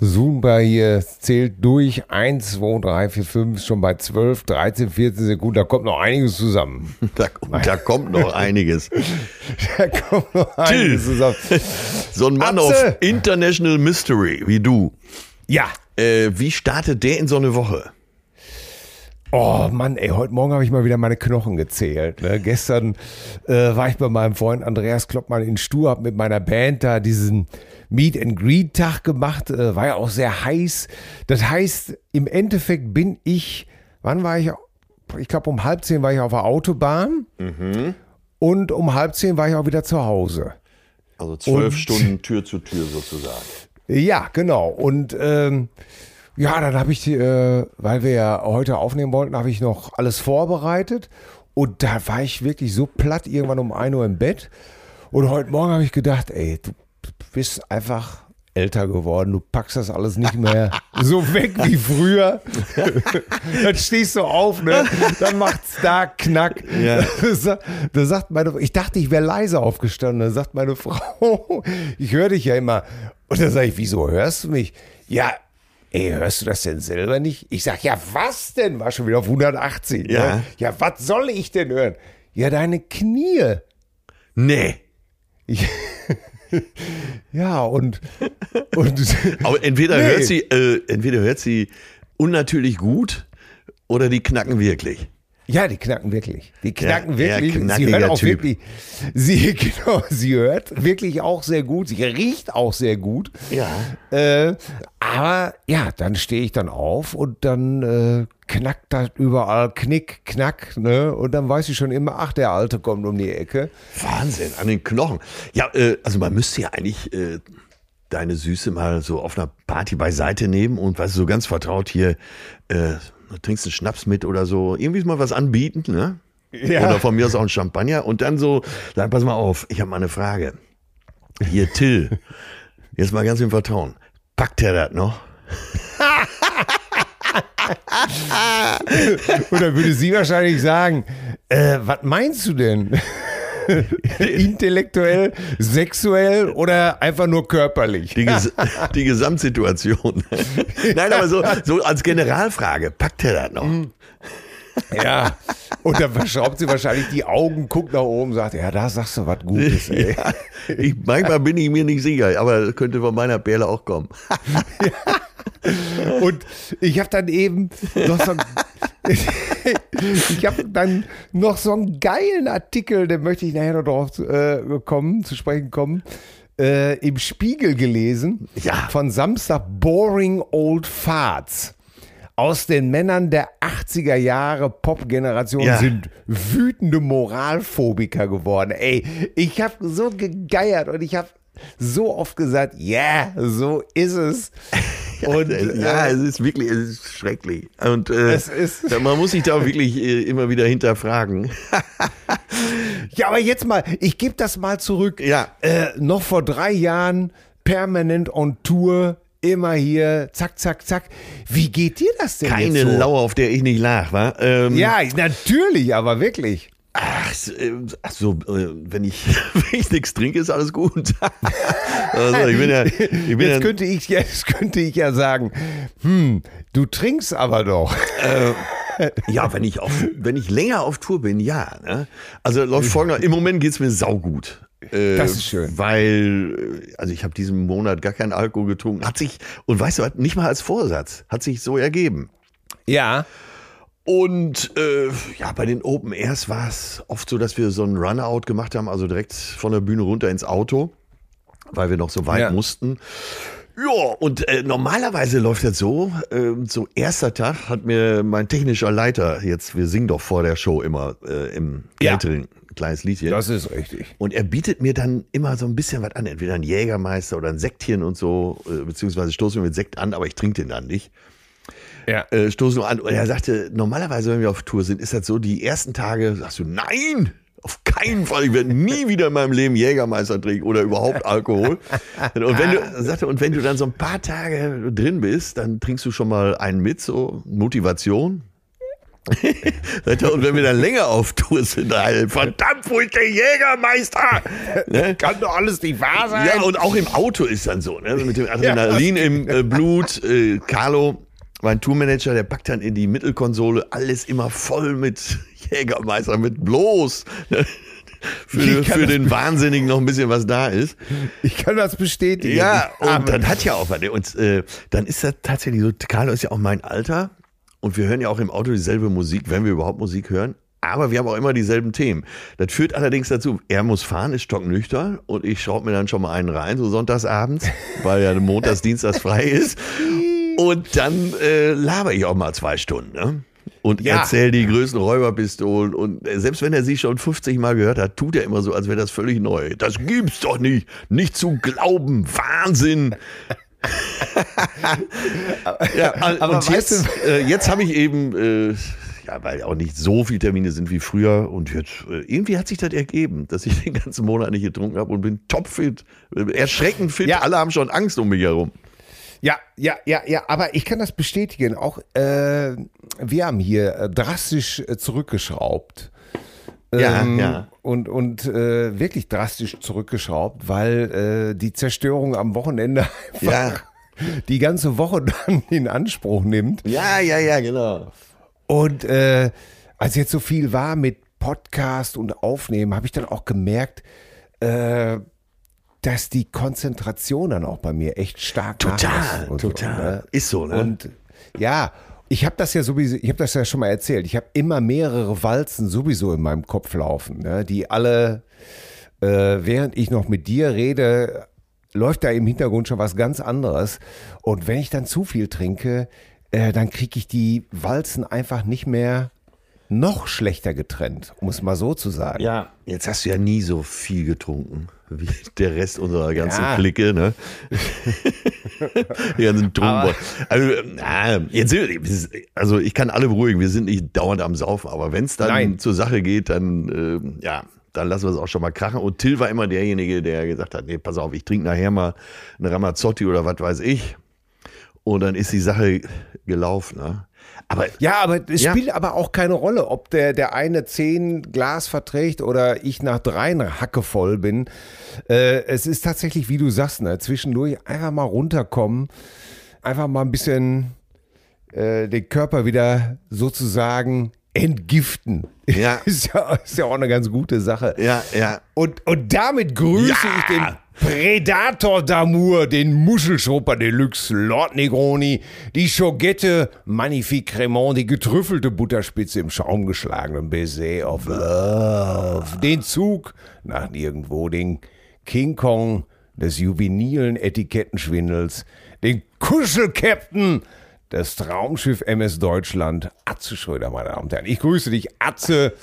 Zumba hier zählt durch 1, 2, 3, 4, 5, schon bei 12, 13, 14 Sekunden. Da kommt noch einiges zusammen. Da, da kommt noch einiges. da kommt noch einiges zusammen. So ein Mann Atze. auf International Mystery wie du. Ja. Äh, wie startet der in so eine Woche? Oh Mann, ey, heute Morgen habe ich mal wieder meine Knochen gezählt. Ne? Gestern äh, war ich bei meinem Freund Andreas Kloppmann in Stur, hab mit meiner Band da diesen Meet and Greet Tag gemacht, äh, war ja auch sehr heiß. Das heißt, im Endeffekt bin ich, wann war ich? Ich glaube, um halb zehn war ich auf der Autobahn mhm. und um halb zehn war ich auch wieder zu Hause. Also zwölf und, Stunden Tür zu Tür sozusagen. Ja, genau. Und ähm, ja, dann habe ich, äh, weil wir ja heute aufnehmen wollten, habe ich noch alles vorbereitet. Und da war ich wirklich so platt irgendwann um 1 Uhr im Bett. Und heute Morgen habe ich gedacht, ey, du bist einfach älter geworden, du packst das alles nicht mehr so weg wie früher. dann stehst du auf, ne? Dann macht's da Knack. Ja. Da sagt meine, ich dachte, ich wäre leise aufgestanden. Da sagt meine Frau, ich höre dich ja immer. Und dann sage ich, wieso hörst du mich? Ja, Ey, hörst du das denn selber nicht? Ich sag, ja, was denn? War schon wieder auf 180. Ja. Ne? Ja, was soll ich denn hören? Ja, deine Knie. Nee. Ich, ja, und, und Aber entweder nee. hört sie, äh, entweder hört sie unnatürlich gut oder die knacken wirklich. Ja, die knacken wirklich. Die knacken ja, wirklich. Sie hört auch typ. wirklich. Sie, genau, sie hört wirklich auch sehr gut. Sie riecht auch sehr gut. Ja. Äh, aber ja, dann stehe ich dann auf und dann äh, knackt das überall, knick, knack, ne? Und dann weiß ich schon immer, ach, der Alte kommt um die Ecke. Wahnsinn, an den Knochen. Ja, äh, also man müsste ja eigentlich äh, deine Süße mal so auf einer Party beiseite nehmen und weißt du, so ganz vertraut hier äh, trinkst einen Schnaps mit oder so, irgendwie mal was anbieten, ne? Ja. Oder von mir aus auch ein Champagner und dann so, sag, pass mal auf, ich habe mal eine Frage. Hier, Till, jetzt mal ganz im Vertrauen. Packt er das noch? und dann würde sie wahrscheinlich sagen, äh, was meinst du denn? Intellektuell, sexuell oder einfach nur körperlich? Die, Ges die Gesamtsituation. Nein, aber so, so als Generalfrage, packt er das noch? Mhm. Ja, und dann verschraubt sie wahrscheinlich die Augen, guckt nach oben, sagt, ja, da sagst du was Gutes, ey. Ja, ich, manchmal bin ich mir nicht sicher, aber könnte von meiner Perle auch kommen. Ja. Und ich habe dann eben noch so ich habe dann noch so einen geilen Artikel, den möchte ich nachher noch drauf äh, kommen, zu sprechen kommen. Äh, im Spiegel gelesen. Ja. Von Samstag Boring Old Farts. Aus den Männern der 80er Jahre Pop-Generation Ja. sind wütende Moralphobiker geworden. Ey, ich habe so gegeiert und ich habe so oft gesagt, ja, so ist es. Und ja, äh, es ist wirklich, es ist schrecklich. Und äh, ist- man muss sich da wirklich äh, immer wieder hinterfragen. ja, aber jetzt mal, ich gebe das mal zurück. Ja. Äh, noch vor drei Jahren permanent on Tour, immer hier, zack, zack, zack. Wie geht dir das denn Keine so? Lauer, auf der ich nicht lag, wa? Ähm, Ja, natürlich, aber wirklich. Ach, äh, ach so, äh, wenn ich, wenn ich nichts trinke, ist alles gut. also, ich bin ja, ich bin Jetzt ja, könnte ich, jetzt könnte ich ja sagen, hm, du trinkst aber doch. ja, wenn ich auf, wenn ich länger auf Tour bin, ja. Ne? Also läuft folgender, im Moment geht's mir saugut. Äh, Das ist schön. Weil, äh, also ich habe diesen Monat gar keinen Alkohol getrunken. Hat sich, und weißt du was, nicht mal als Vorsatz, hat sich so ergeben. Ja. Und äh, ja, bei den Open Airs war es oft so, dass wir so einen Runout gemacht haben, also direkt von der Bühne runter ins Auto, weil wir noch so weit Ja. mussten. Ja, und äh, normalerweise läuft das so, äh, so erster Tag hat mir mein technischer Leiter, jetzt, wir singen doch vor der Show immer äh, im. Catering, kleines Liedchen. Das ist richtig. Und er bietet mir dann immer so ein bisschen was an, entweder ein Jägermeister oder ein Sektchen und so, äh, beziehungsweise stoßen wir mit Sekt an, aber ich trinke den dann nicht Ja. äh, stoßen nur an. Und er sagte, normalerweise, wenn wir auf Tour sind, ist das so, die ersten Tage sagst du, nein, auf keinen Fall, ich werde nie wieder in meinem Leben Jägermeister trinken oder überhaupt Alkohol. Und wenn du, sagte, und wenn du dann so ein paar Tage drin bist, dann trinkst du schon mal einen mit, so Motivation. Und wenn wir dann länger auf Tour sind, verdammt, wo ist der Jägermeister? Ne? Kann doch alles nicht wahr sein. Ja, und auch im Auto ist dann so, ne? mit dem Adrenalin im äh, Blut. Äh, Carlo, mein Tourmanager, der packt dann in die Mittelkonsole alles immer voll mit Jägermeister, mit bloß. Ne? Für, Ich für den Wahnsinnigen noch ein bisschen was da ist. Ich kann das bestätigen. Ja, Aber- und dann hat ja auch was. Und äh, dann ist das tatsächlich so, Carlo ist ja auch mein Alter und wir hören ja auch im Auto dieselbe Musik, wenn wir überhaupt Musik hören. Aber wir haben auch immer dieselben Themen. Das führt allerdings dazu, er muss fahren, ist stocknüchtern und ich schraube mir dann schon mal einen rein, so sonntagsabends, weil ja montags, dienstags frei ist. Und dann äh, laber ich auch mal zwei Stunden. Ne? Und Ja. erzähl die größten Räuberpistolen. Und äh, selbst wenn er sie schon 50 Mal gehört hat, tut er immer so, als wäre das völlig neu. Das gibt's doch nicht. Nicht zu glauben. Wahnsinn. Ja, aber und jetzt, äh, jetzt habe ich eben, äh, ja, weil auch nicht so viele Termine sind wie früher. Und jetzt, äh, irgendwie hat sich das ergeben, dass ich den ganzen Monat nicht getrunken habe und bin topfit. Äh, Erschreckend fit. Ja. Alle haben schon Angst um mich herum. Ja, ja, ja, ja, aber ich kann das bestätigen. Auch äh, wir haben hier äh, drastisch zurückgeschraubt. Ja, Ähm, ja. Und, und äh, wirklich drastisch zurückgeschraubt, weil äh, die Zerstörung am Wochenende einfach Ja. die ganze Woche dann in Anspruch nimmt. Ja, ja, ja, genau. Und äh, als jetzt so viel war mit Podcast und Aufnehmen, habe ich dann auch gemerkt, äh, dass die Konzentration dann auch bei mir echt stark Total, und total. So, ne? Ist so, ne? Und ja, ich habe das ja sowieso, ich habe das ja schon mal erzählt. Ich habe immer mehrere Walzen sowieso in meinem Kopf laufen, ne? die alle, äh, während ich noch mit dir rede, läuft da im Hintergrund schon was ganz anderes. Und wenn ich dann zu viel trinke, äh, dann kriege ich die Walzen einfach nicht mehr noch schlechter getrennt, um es mal so zu sagen. Ja, jetzt hast du ja nie so viel getrunken wie der Rest unserer ganzen Ja. Clique, ne? Die ganzen Trunken. Also, na, jetzt, also ich kann alle beruhigen, wir sind nicht dauernd am Saufen, aber wenn es dann Nein. zur Sache geht, dann ähm, ja, dann lassen wir es auch schon mal krachen. Und Till war immer derjenige, der gesagt hat, nee, pass auf, ich trinke nachher mal eine Ramazzotti oder was weiß ich. Und dann ist die Sache gelaufen. Ne? Aber Ja, aber es Ja. spielt aber auch keine Rolle, ob der, der eine zehn Glas verträgt oder ich nach dreien Hacke voll bin. Äh, es ist tatsächlich, wie du sagst, ne, zwischendurch einfach mal runterkommen, einfach mal ein bisschen äh, den Körper wieder sozusagen entgiften. Ja. ist, ja, ist ja auch eine ganz gute Sache. ja, ja. Und, und damit grüße Ja. ich den Predator d'Amour, den Muschelschrupper Deluxe, Lord Negroni, die Schogette Magnifique Cremant, die getrüffelte Butterspitze im Schaum geschlagenen Baiser of Love, den Zug nach nirgendwo, den King Kong des juvenilen Etikettenschwindels, den Kuschelcaptain das Traumschiff MS Deutschland, Atze Schröder, meine Damen und Herren. Ich grüße dich, Atze.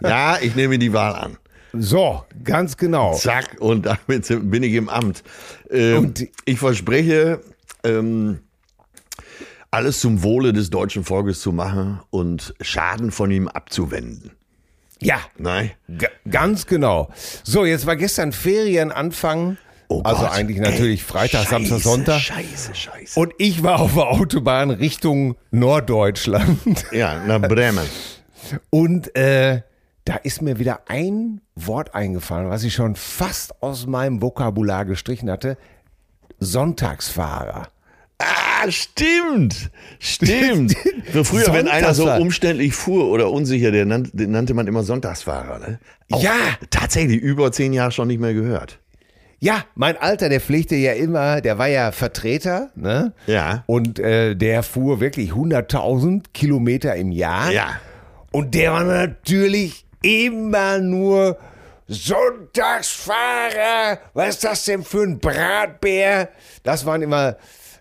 Ja, ich nehme die Wahl an. So, ganz genau. Zack, und damit bin ich im Amt. Ähm, Und- ich verspreche, ähm, alles zum Wohle des deutschen Volkes zu machen und Schaden von ihm abzuwenden. Ja, Nein? G ganz genau. So, jetzt war gestern Ferienanfang. Oh also Gott. eigentlich natürlich Ey, Freitag, Scheiße, Samstag, Sonntag. Scheiße, scheiße. Und ich war auf der Autobahn Richtung Norddeutschland. ja, nach Bremen. Und äh, da ist mir wieder ein Wort eingefallen, was ich schon fast aus meinem Vokabular gestrichen hatte. Sonntagsfahrer. Ah, stimmt. Stimmt. So früher, wenn einer so umständlich fuhr oder unsicher, den nannte man immer Sonntagsfahrer. Ne? Auch Ja. Tatsächlich über zehn Jahre schon nicht mehr gehört. Ja, mein Alter, der pflegte ja immer, der war ja Vertreter, ne? Ja. Und äh, der fuhr wirklich 100.000 Kilometer im Jahr. Ja. Und der war natürlich immer nur Sonntagsfahrer. Was ist das denn für ein Bratbär? Das waren immer,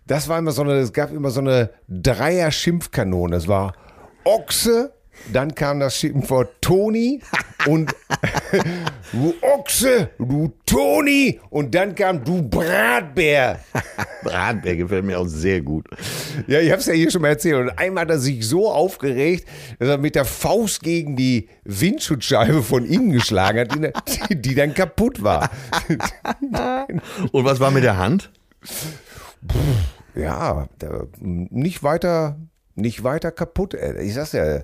das war immer so eine, es gab immer so eine Dreier-Schimpfkanone. Das war Ochse, dann kam das Schimpfwort Toni und du Ochse, du Toni und dann kam du Bratbär. Bratbär gefällt mir auch sehr gut. Ja, ich hab's ja hier schon mal erzählt. Und einmal hat er sich so aufgeregt, dass er mit der Faust gegen die Windschutzscheibe von innen geschlagen hat, die, die dann kaputt war. Und was war mit der Hand? Ja, der, nicht weiter, nicht weiter kaputt. ey. Ich sag's ja,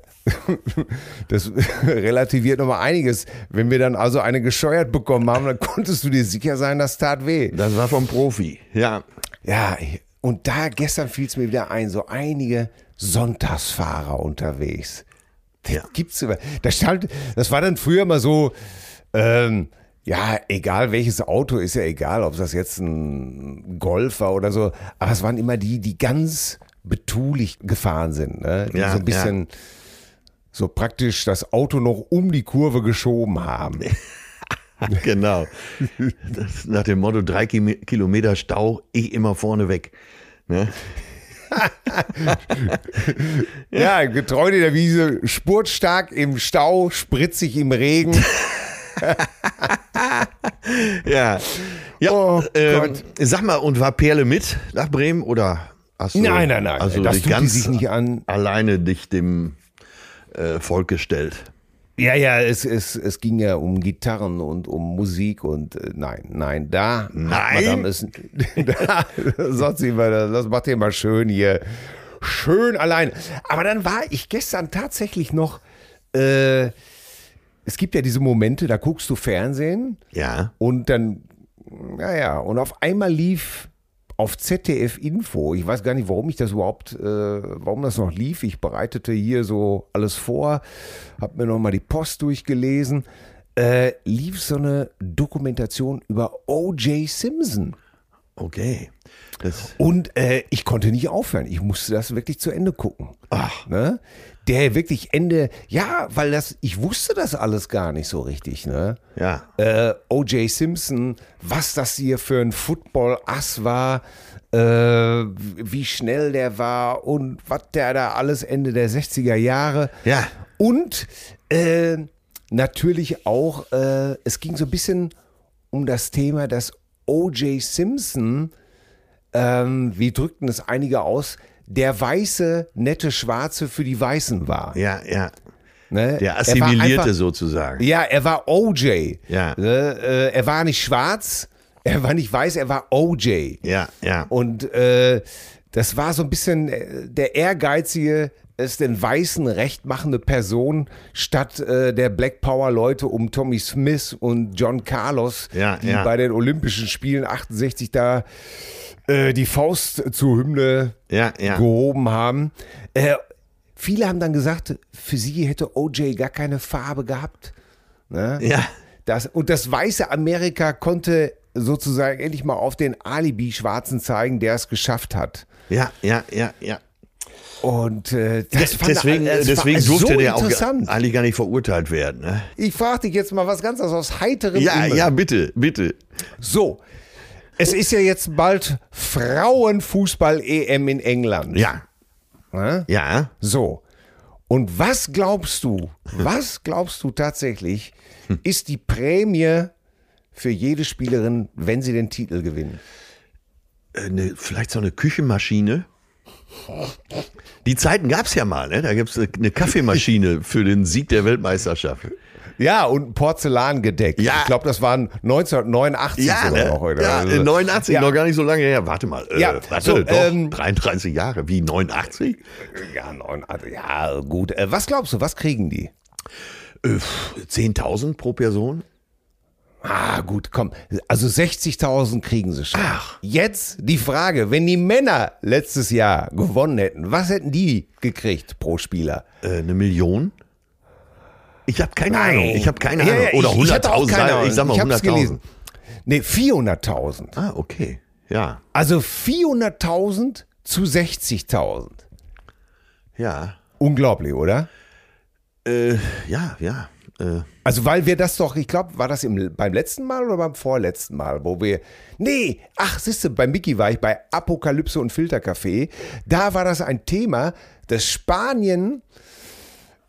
das relativiert nochmal einiges. Wenn wir dann also eine gescheuert bekommen haben, dann konntest du dir sicher sein, das tat weh. Das war vom Profi. Ja. Ja, und da gestern fiel es mir wieder ein, so einige Sonntagsfahrer unterwegs. Das Ja. gibt's über. Das stand, das war dann früher mal so, ähm, ja, egal welches Auto, ist ja egal, ob das jetzt ein Golf war oder so, aber es waren immer die, die ganz betulich gefahren sind, ne? die Ja, so ein bisschen so praktisch das Auto noch um die Kurve geschoben haben. Genau. Das, nach dem Motto, drei Kilometer Stau, ich immer vorne weg. Ne? Ja, getreu der Wiese, spurtstark im Stau, spritzig im Regen. Ja. Ja, Oh ähm, Gott. sag mal, und war Perle mit nach Bremen oder du Nein, nein, nein, also das tut die sich nicht an. alleine dich dem äh, Volk gestellt? Ja, ja, es, es, es ging ja um Gitarren und um Musik und äh, nein, nein, da. Nein? Madame es, da sagt sie immer, das macht ihr mal schön hier. Schön allein. Aber dann war ich gestern tatsächlich noch, äh, es gibt ja diese Momente, da guckst du Fernsehen Ja. Und dann, naja, und auf einmal lief auf ZDF Info, ich weiß gar nicht, warum ich das überhaupt, äh, warum das noch lief. Ich bereitete hier so alles vor, habe mir nochmal die Post durchgelesen. Äh, lief so eine Dokumentation über O.J. Simpson. Okay. Das, Und äh, ich konnte nicht aufhören. Ich musste das wirklich zu Ende gucken. Ach. Ne? Der wirklich Ende, ja, weil das, ich wusste das alles gar nicht so richtig, ne? ja. äh, O.J. Simpson, was das hier für ein Football-Ass war, äh, wie schnell der war und was der da alles Ende der 60er Jahre. Ja. Und äh, natürlich auch, äh, es ging so ein bisschen um das Thema, dass O.J. Simpson, ähm, wie drückten es einige aus, der weiße, nette Schwarze für die Weißen war. Ja, ja. Ne? Der Er assimilierte einfach- sozusagen. ja, er war OJ. Ja. Ne, äh, er war nicht schwarz, er war nicht weiß, er war OJ. Ja, ja. Und äh, das war so ein bisschen äh, der ehrgeizige, es den Weißen recht machende Person statt äh, der Black Power Leute um Tommy Smith und John Carlos, Ja, die ja. bei den Olympischen Spielen 68 da äh, die Faust zur Hymne Ja, gehoben haben. Äh, viele haben dann gesagt, für sie hätte OJ gar keine Farbe gehabt. Ne? Ja. Das, und das weiße Amerika konnte sozusagen endlich mal auf den Alibi-Schwarzen zeigen, der es geschafft hat. Ja, ja, ja, ja. Und äh, das fand deswegen es war deswegen durfte so der auch eigentlich gar nicht verurteilt werden. Ne? Ich frage dich jetzt mal was ganz anderes aus heiterem Ja, Himmel. ja, bitte, bitte. So, Es ist ja jetzt bald Frauenfußball-EM in England. Ja. Ne? Ja. So. Und was glaubst du, was glaubst du tatsächlich, ist die Prämie für jede Spielerin, wenn sie den Titel gewinnen? Eine, vielleicht so eine Küchenmaschine. Die Zeiten gab es ja mal, ne? Da gibt es eine Kaffeemaschine für den Sieg der Weltmeisterschaft. Ja, und ein Porzellangedeck. Ja. Ich glaube, das waren 1989 Ja, sogar ne? noch. Oder? ja Also- 89, Ja. noch gar nicht so lange her. Warte mal. Äh, Ja, warte, so, doch, ähm, 33 Jahre. Wie 89? Ja, neun, also, ja, gut. Äh, was glaubst du, was kriegen die? Äh, 10.000 pro Person? Ah, gut, komm. Also 60.000 kriegen sie schon. Ach. Jetzt die Frage, wenn die Männer letztes Jahr gewonnen hätten, was hätten die gekriegt pro Spieler? Äh, eine Million? Ich habe keine Ahnung. Ich habe keine Ahnung. Oder ich- ich hatte auch 100.000. keine sag- Ahnung. Ich sag mal Ich hab's 100.000. gelesen. Nee, 400.000. Ah, okay. Ja, Also 400.000 zu 60.000. ja. Unglaublich, oder? Äh, ja, ja. Äh, Also, weil wir das doch, ich glaube, war das im, beim letzten Mal oder beim vorletzten Mal, wo wir, nee, ach, siehste, bei Mickey war ich bei Apokalypse und Filtercafé. Da war das ein Thema, dass Spanien,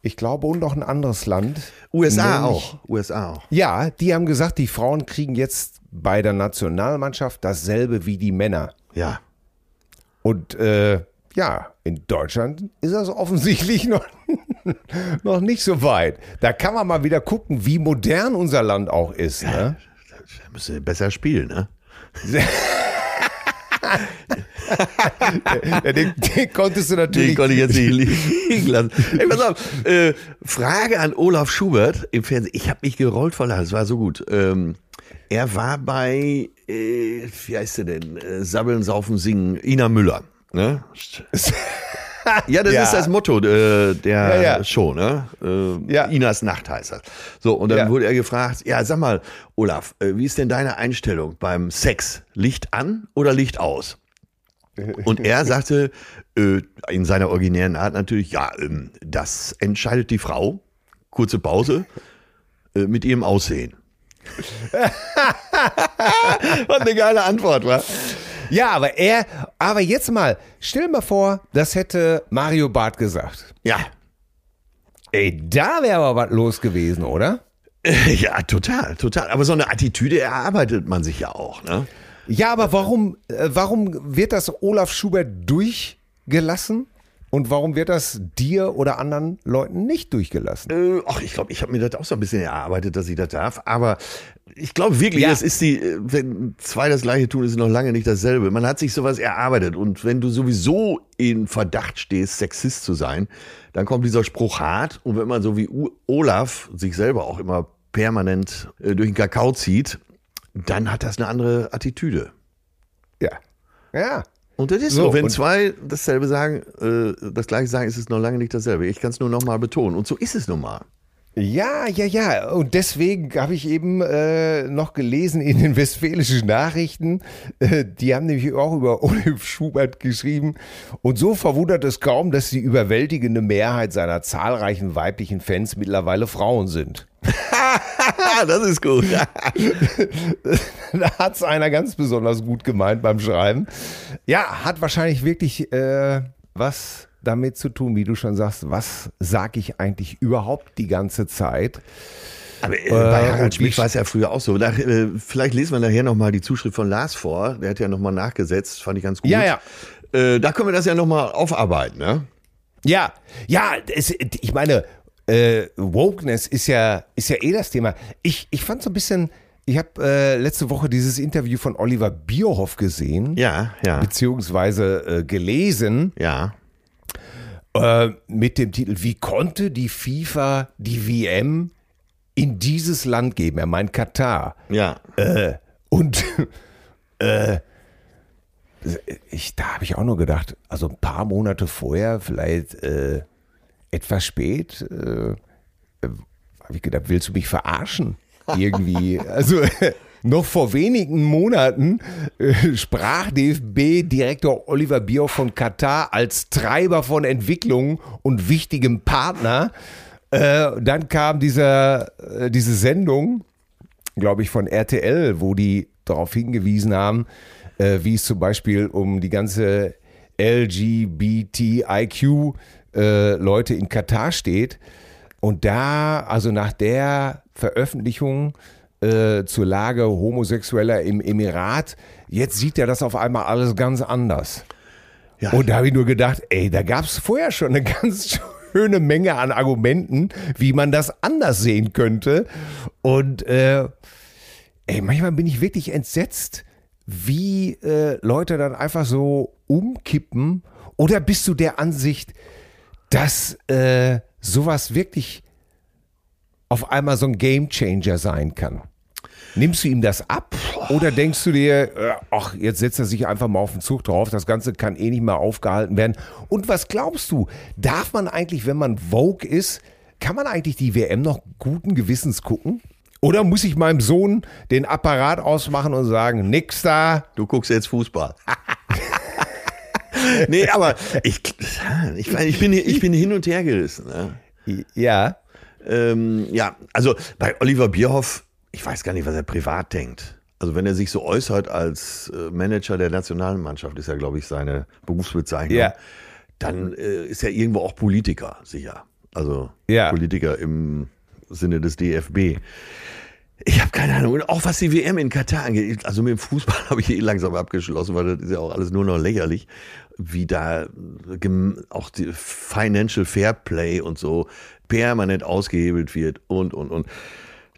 ich glaube, und noch ein anderes Land. USA nämlich- auch. USA auch. Ja, die haben gesagt, die Frauen kriegen jetzt bei der Nationalmannschaft dasselbe wie die Männer. Ja. Und äh, ja, in Deutschland ist das offensichtlich noch, noch nicht so weit. Da kann man mal wieder gucken, wie modern unser Land auch ist. Ne? Da müssen wir besser spielen, ne? Ja, den, den konntest du natürlich. Den konnte ich jetzt nicht liegen lassen. Ey, pass auf. Äh, Frage an Olaf Schubert im Fernsehen. Ich habe mich gerollt vor Lachen. Es war so gut. Ähm, er war bei, äh, wie heißt der denn? Äh, Sabbeln, Saufen, Singen. Ina Müller. Ne? Ja, das Ja. ist das Motto äh, der Ja, ja. Show, ne? Äh, Ja. Inas Nacht heißt das. So, und dann wurde er gefragt, ja, sag mal, Olaf, äh, wie ist denn deine Einstellung beim Sex? Licht an oder Licht aus? Und er sagte äh, in seiner originären Art natürlich, ja, ähm, das entscheidet die Frau. Kurze Pause äh, mit ihrem Aussehen. Was eine geile Antwort, war. Ja, aber er, aber jetzt mal, stell mal vor, das hätte Mario Barth gesagt. Ja. Ey, da wäre aber was los gewesen, oder? Ja, total, total. Aber so eine Attitüde erarbeitet man sich ja auch, ne? Ja, aber warum, äh, warum wird das Olaf Schubert durchgelassen? Und warum wird das dir oder anderen Leuten nicht durchgelassen? Äh, ach, ich glaube, ich habe mir das auch so ein bisschen erarbeitet, dass ich das darf. Aber ich glaube wirklich, Ja. das ist die, äh, wenn zwei das gleiche tun, ist es noch lange nicht dasselbe. Man hat sich sowas erarbeitet. Und wenn du sowieso in Verdacht stehst, Sexist zu sein, dann kommt dieser Spruch hart. Und wenn man so wie Olaf sich selber auch immer permanent äh, durch den Kakao zieht, dann hat das eine andere Attitüde. Ja. Ja. Und das ist So, so, wenn zwei dasselbe sagen, äh, das gleiche sagen, ist es noch lange nicht dasselbe. Ich kann es nur noch mal betonen. Und so ist es nun mal. Ja, ja, ja. Und deswegen habe ich eben äh, noch gelesen in den westfälischen Nachrichten, äh, die haben nämlich auch über Olaf Schubert geschrieben. Und so verwundert es kaum, dass die überwältigende Mehrheit seiner zahlreichen weiblichen Fans mittlerweile Frauen sind. das ist gut. da hat es einer ganz besonders gut gemeint beim Schreiben. Ja, hat wahrscheinlich wirklich äh, was damit zu tun, wie du schon sagst, was sage ich eigentlich überhaupt die ganze Zeit? Aber äh, bei und Harald Schmidt war es ja früher auch so. Nach, äh, vielleicht lesen wir nachher nochmal die Zuschrift von Lars vor. Der hat ja nochmal nachgesetzt, fand ich ganz gut. Ja, ja. Äh, da können wir das ja nochmal aufarbeiten, ne? Ja, ja, es, ich meine, äh, Wokeness ist ja, ist ja eh das Thema. Ich, ich fand so ein bisschen, ich habe äh, letzte Woche dieses Interview von Oliver Bierhoff gesehen, Ja, ja, beziehungsweise äh, gelesen, ja. äh, mit dem Titel Wie konnte die FIFA die WM in dieses Land geben? Er meint Katar. Ja, Äh, und äh, ich, da habe ich auch nur gedacht, also ein paar Monate vorher, vielleicht äh, etwas spät, äh, äh, habe ich gedacht, willst du mich verarschen? Irgendwie. Also noch vor wenigen Monaten äh, sprach DFB-Direktor Oliver Bierhoff von Katar als Treiber von Entwicklung und wichtigem Partner. Äh, dann kam dieser, äh, diese Sendung, glaube ich, von RTL, wo die darauf hingewiesen haben, äh, wie es zum Beispiel um die ganze LGBTIQ äh, Leute in Katar steht. Und da, also nach der Veröffentlichung äh, zur Lage Homosexueller im Emirat, jetzt sieht er das auf einmal alles ganz anders. Ja. Und da habe ich nur gedacht, ey, da gab es vorher schon eine ganz schöne Menge an Argumenten, wie man das anders sehen könnte. Und äh, ey, manchmal bin ich wirklich entsetzt, wie äh, Leute dann einfach so umkippen. Oder bist du der Ansicht, dass äh, sowas wirklich auf einmal so ein Gamechanger sein kann? Nimmst du ihm das ab oder denkst du dir, äh, ach, jetzt setzt er sich einfach mal auf den Zug drauf, das Ganze kann eh nicht mehr aufgehalten werden? Und was glaubst du, darf man eigentlich, wenn man Vogue ist, kann man eigentlich die WM noch guten Gewissens gucken? Oder muss ich meinem Sohn den Apparat ausmachen und sagen, nix da? Du guckst jetzt Fußball. nee, aber ich, ich, ich, bin, ich bin hin und her gerissen. Ne? Ja. Ähm, ja, also bei Oliver Bierhoff, ich weiß gar nicht, was er privat denkt. Also wenn er sich so äußert als äh, Manager der Nationalmannschaft, ist ja, glaube ich, seine Berufsbezeichnung, Ja. dann äh, ist er irgendwo auch Politiker, sicher. Also Ja. Politiker im Sinne des DFB. Ich habe keine Ahnung. Und auch was die WM in Katar angeht, also mit dem Fußball habe ich eh langsam abgeschlossen, weil das ist ja auch alles nur noch lächerlich, wie da auch die Financial Fair Play und so permanent ausgehebelt wird und, und, und.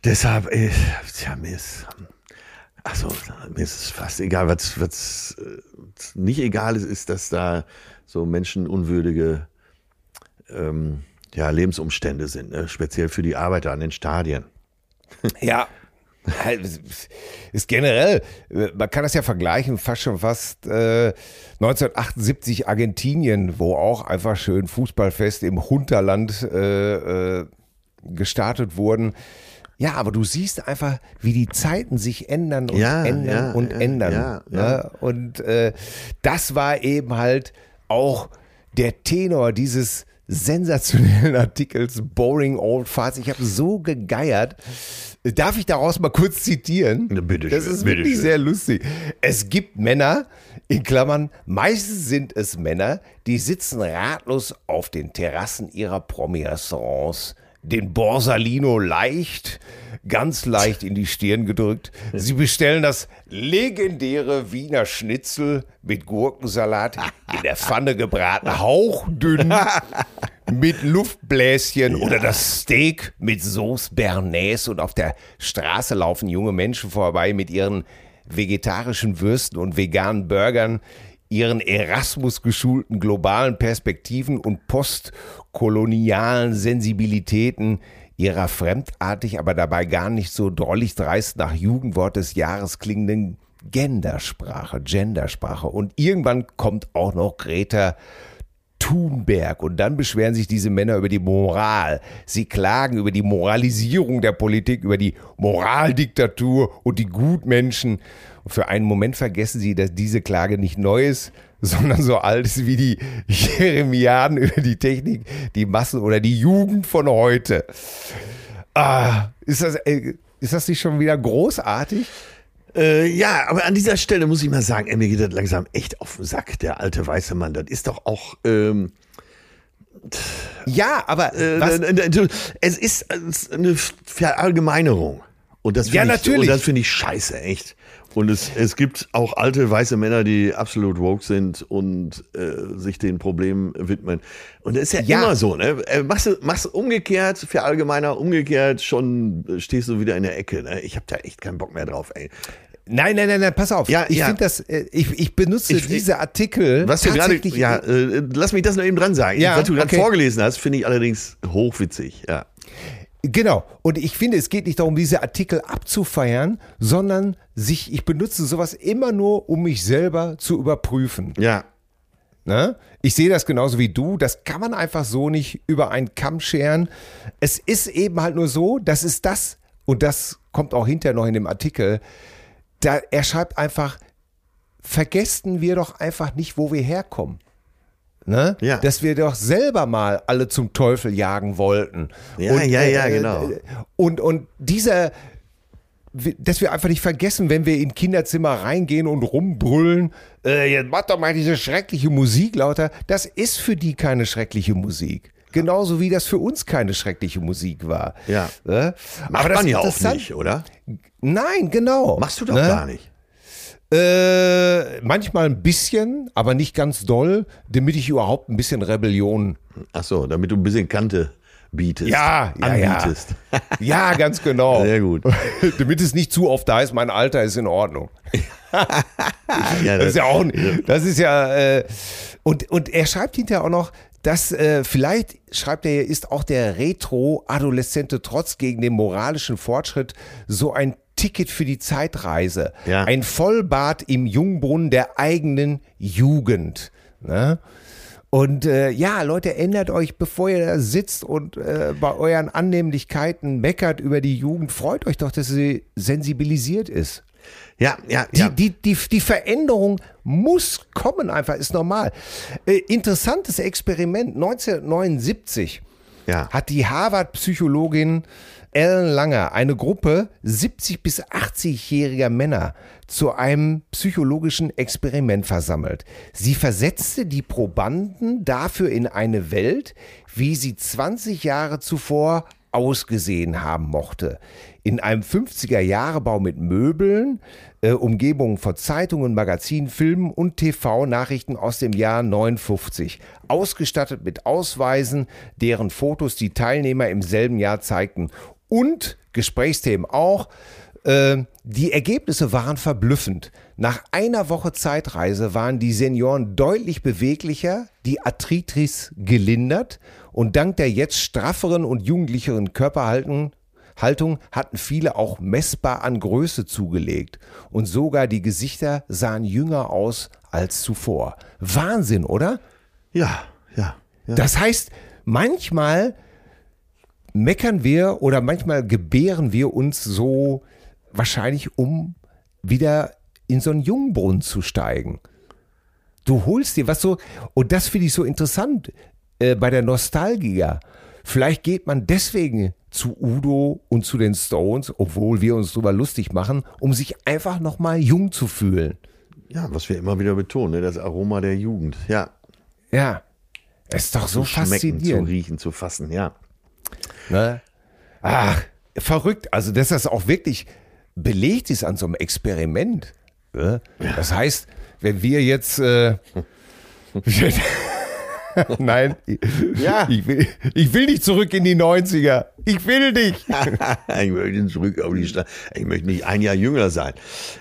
Deshalb, äh, tja, mir ist, also, mir ist es fast egal, was, was äh, nicht egal ist, ist, dass da so menschenunwürdige ähm, ja, Lebensumstände sind, ne? speziell für die Arbeiter an den Stadien. Ja. Halt, Ist generell, man kann das ja vergleichen, fast schon fast äh, 1978 Argentinien, wo auch einfach schön Fußballfest im Hunterland äh, äh, gestartet wurden. Ja, aber du siehst einfach, wie die Zeiten sich ändern und Ja, ändern ja, und ja, ändern. ne? Und äh, das war eben halt auch der Tenor dieses sensationellen Artikels Boring Old Farts. Ich habe so gegeiert. Darf ich daraus mal kurz zitieren? Na, bitte das schön, ist bitte wirklich schön. sehr lustig. Es gibt Männer, in Klammern, meistens sind es Männer, die sitzen ratlos auf den Terrassen ihrer Promi-Restaurants, den Borsalino leicht, ganz leicht in die Stirn gedrückt. Sie bestellen das legendäre Wiener Schnitzel mit Gurkensalat in der Pfanne gebraten, hauchdünn mit Luftbläschen oder das Steak mit Sauce Bernays. Und auf der Straße laufen junge Menschen vorbei mit ihren vegetarischen Würsten und veganen Burgern, ihren Erasmus geschulten globalen Perspektiven und postkolonialen Sensibilitäten ihrer fremdartig, aber dabei gar nicht so drollig dreist nach Jugendwort des Jahres klingenden Gendersprache, Gendersprache. Und irgendwann kommt auch noch Greta Thunberg. Und dann beschweren sich diese Männer über die Moral. Sie klagen über die Moralisierung der Politik, über die Moraldiktatur und die Gutmenschen. Und für einen Moment vergessen sie, dass diese Klage nicht neu ist, sondern so alt ist wie die Jeremiaden über die Technik, die Massen oder die Jugend von heute. Ah, ist das, äh, ist das nicht schon wieder großartig? Äh, ja, aber an dieser Stelle muss ich mal sagen, ey, mir geht das langsam echt auf den Sack, der alte weiße Mann. Das ist doch auch. Ähm, Ja, aber äh, was, äh, äh, es ist eine Verallgemeinerung. Und das Ja, ich, natürlich. und das finde ich scheiße, echt. Und es, es gibt auch alte weiße Männer, die absolut woke sind und äh, sich den Problemen widmen. Und das ist ja, Ja. immer so, ne? Äh, Machst du, machst umgekehrt, verallgemeiner, umgekehrt, schon stehst du wieder in der Ecke. Ne? Ich habe da echt keinen Bock mehr drauf, ey. Nein, nein, nein, nein, pass auf. Ja, ich ja. finde das, äh, ich, ich benutze Ich- diese Artikel Was du gerade, ja, äh, lass mich das noch eben dran sagen. Ja, Was du gerade okay. vorgelesen hast, finde ich allerdings hochwitzig, ja. Genau. Und ich finde, es geht nicht darum, diese Artikel abzufeiern, sondern sich, ich benutze sowas immer nur, um mich selber zu überprüfen. Ja, Ne? Ich sehe das genauso wie du. Das kann man einfach so nicht über einen Kamm scheren. Es ist eben halt nur so, das ist das, und das kommt auch hinterher noch in dem Artikel, da, er schreibt einfach, vergessen wir doch einfach nicht, wo wir herkommen. Ne? Ja. Dass wir doch selber mal alle zum Teufel jagen wollten. Ja, ja, ja, genau. Und, und dieser dass wir einfach nicht vergessen, wenn wir in Kinderzimmer reingehen und rumbrüllen, äh, jetzt mach doch mal diese schreckliche Musik lauter. Das ist für die keine schreckliche Musik. Genauso wie das für uns keine schreckliche Musik war. Ja. Äh? Macht Aber das man ja auch nicht, oder? Nein, genau. Machst du doch Ne? gar nicht. Äh, manchmal ein bisschen, aber nicht ganz doll, damit ich überhaupt ein bisschen Rebellion. Ach so, damit du ein bisschen Kante bietest. Ja, ja, ja. anbietest. Ja, ganz genau. Sehr gut. damit es nicht zu oft da ist, mein Alter ist in Ordnung. Ja, Das ist ja auch, das ist ja, äh, und, und er schreibt hinterher auch noch, dass äh, vielleicht, schreibt er hier, ist auch der retro-adoleszente Trotz gegen den moralischen Fortschritt so ein Ticket für die Zeitreise. Ja. Ein Vollbad im Jungbrunnen der eigenen Jugend. Ne? Und äh, ja, Leute, ändert euch, bevor ihr da sitzt und äh, bei euren Annehmlichkeiten meckert über die Jugend, freut euch doch, dass sie sensibilisiert ist. ja, ja, Die, ja. die, die, die Veränderung muss kommen, einfach, ist normal. Äh, interessantes Experiment. 1979 Ja. hat die Harvard-Psychologin Ellen Langer eine Gruppe 70- bis 80-jähriger Männer zu einem psychologischen Experiment versammelt. Sie versetzte die Probanden dafür in eine Welt, wie sie 20 Jahre zuvor ausgesehen haben mochte. In einem 50er-Jahre-Bau mit Möbeln, äh, Umgebungen von Zeitungen, Magazinen, Filmen und TV-Nachrichten aus dem Jahr 59. Ausgestattet mit Ausweisen, deren Fotos die Teilnehmer im selben Jahr zeigten. Und Gesprächsthemen auch. Äh, die Ergebnisse waren verblüffend. Nach einer Woche Zeitreise waren die Senioren deutlich beweglicher, die Arthritis gelindert und dank der jetzt strafferen und jugendlicheren Körperhaltung Haltung hatten viele auch messbar an Größe zugelegt und sogar die Gesichter sahen jünger aus als zuvor. Wahnsinn, oder? ja, ja, ja. Das heißt, manchmal meckern wir oder manchmal gebären wir uns so wahrscheinlich, um wieder in so einen Jungbrunnen zu steigen. Du holst dir was so, und das finde ich so interessant äh, bei der Nostalgia. Vielleicht geht man deswegen zu Udo und zu den Stones, obwohl wir uns drüber lustig machen, um sich einfach nochmal jung zu fühlen. ja, was wir immer wieder betonen, ne? das Aroma der Jugend. Ja, Ja, ist doch so zu schmecken, zu faszinierend. riechen, zu fassen, ja. Ne? Ach, verrückt. Also, dass das auch wirklich belegt ist an so einem Experiment. Ne? Das heißt, wenn wir jetzt. Äh, Nein, Ja. ich, will, ich will nicht zurück in die 90er. Ich will nicht. ich möchte zurück auf die Stadt. Ich möchte nicht ein Jahr jünger sein.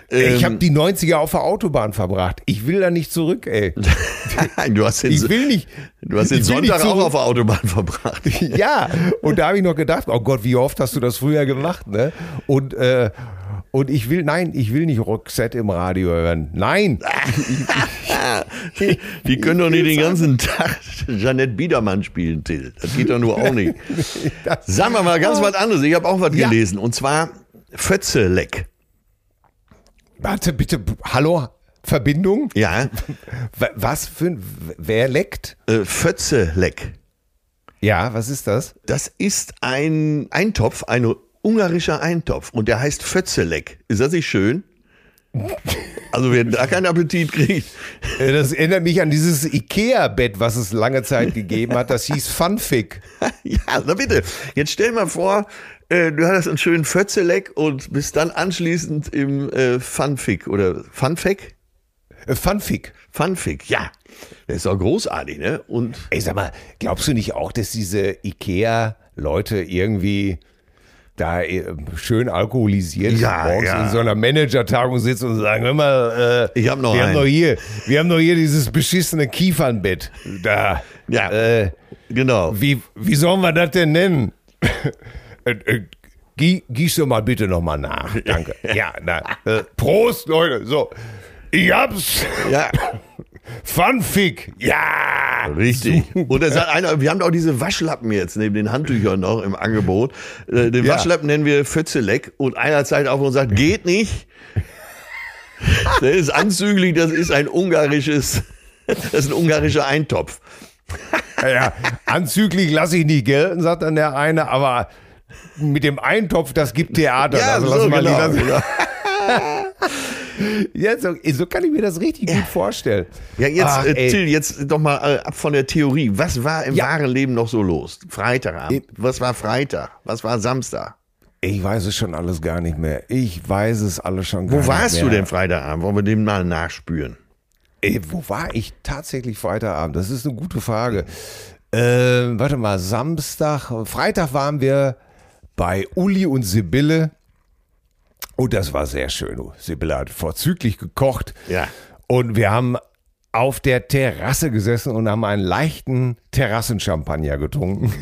ich Ähm, habe die 90er auf der Autobahn verbracht. Ich will da nicht zurück, ey. du hast den, Ich will nicht. du hast den ich Sonntag auch auf der Autobahn verbracht. Ja, und da habe ich noch gedacht, oh Gott, wie oft hast du das früher gemacht, ne? Und, äh, und ich will, nein, ich will nicht Roxette im Radio hören. Nein. Die können doch nicht den ganzen Tag Janette Biedermann spielen, Till. Das geht doch nur auch nicht. Sagen wir mal ganz was anderes. Ich habe auch was Ja. gelesen. Und zwar Fötzeleck. Warte, bitte, hallo, Verbindung? Ja, Wa- Was für ein, wer leckt? äh, Fötzeleck. Ja, was ist das? Das ist ein Eintopf, ein ungarischer Eintopf. Und der heißt Fötzeleck. Ist das nicht schön? Also wer da keinen Appetit kriegt. Äh, Das erinnert mich an dieses Ikea-Bett, was es lange Zeit gegeben hat. Das hieß Funfic. Ja, na bitte. Jetzt stell mal vor, äh, du hattest einen schönen Fötzeleck und bist dann anschließend im äh, Funfic oder Funfec? Äh, Funfic. Funfic, ja. Der ist auch großartig, ne? Und Ey, sag mal, glaubst du nicht auch, dass diese Ikea-Leute irgendwie da äh, schön alkoholisiert Ja, morgens ja. in so einer Manager-Tagung sitzen und sagen, hör mal, äh, Ich hab noch wir haben einen. noch hier, wir haben noch hier dieses beschissene Kiefernbett. Da, Ja. äh, genau. wie, wie sollen wir das denn nennen? äh, äh, gie- Gieß doch mal bitte noch mal nach. Danke. Ja, na, Prost, Leute. So, ich hab's. Ja, Funfic. Ja. richtig. Und er sagt einer, wir haben doch diese Waschlappen jetzt neben den Handtüchern noch im Angebot. Äh, Den Ja. Waschlappen nennen wir Fötzeleck und einer zeigt auf und sagt, geht nicht. Der ist anzüglich, das ist ein ungarisches, das ist ein ungarischer Eintopf. Ja, anzüglich lasse ich nicht gelten, sagt dann der eine, aber mit dem Eintopf, das gibt Theater. Ja, also so, lass mal genau, lieber- genau. Ja, so, so kann ich mir das richtig gut vorstellen. Ja, jetzt, Ach, äh. Till, jetzt doch mal äh, ab von der Theorie. Was war im Ja. wahren Leben noch so los? Freitagabend. Was war Freitag? Was war Samstag? Ich weiß es schon alles gar nicht mehr. Ich weiß es alles schon gar Wo nicht warst mehr. du denn Freitagabend? Wollen wir dem mal nachspüren? Ey, wo war ich tatsächlich Freitagabend? Das ist eine gute Frage. Äh, warte mal, Samstag, Freitag waren wir bei Uli und Sibylle. Und das war sehr schön. Sibylle hat vorzüglich gekocht. Ja. Und wir haben auf der Terrasse gesessen und haben einen leichten Terrassenchampagner getrunken.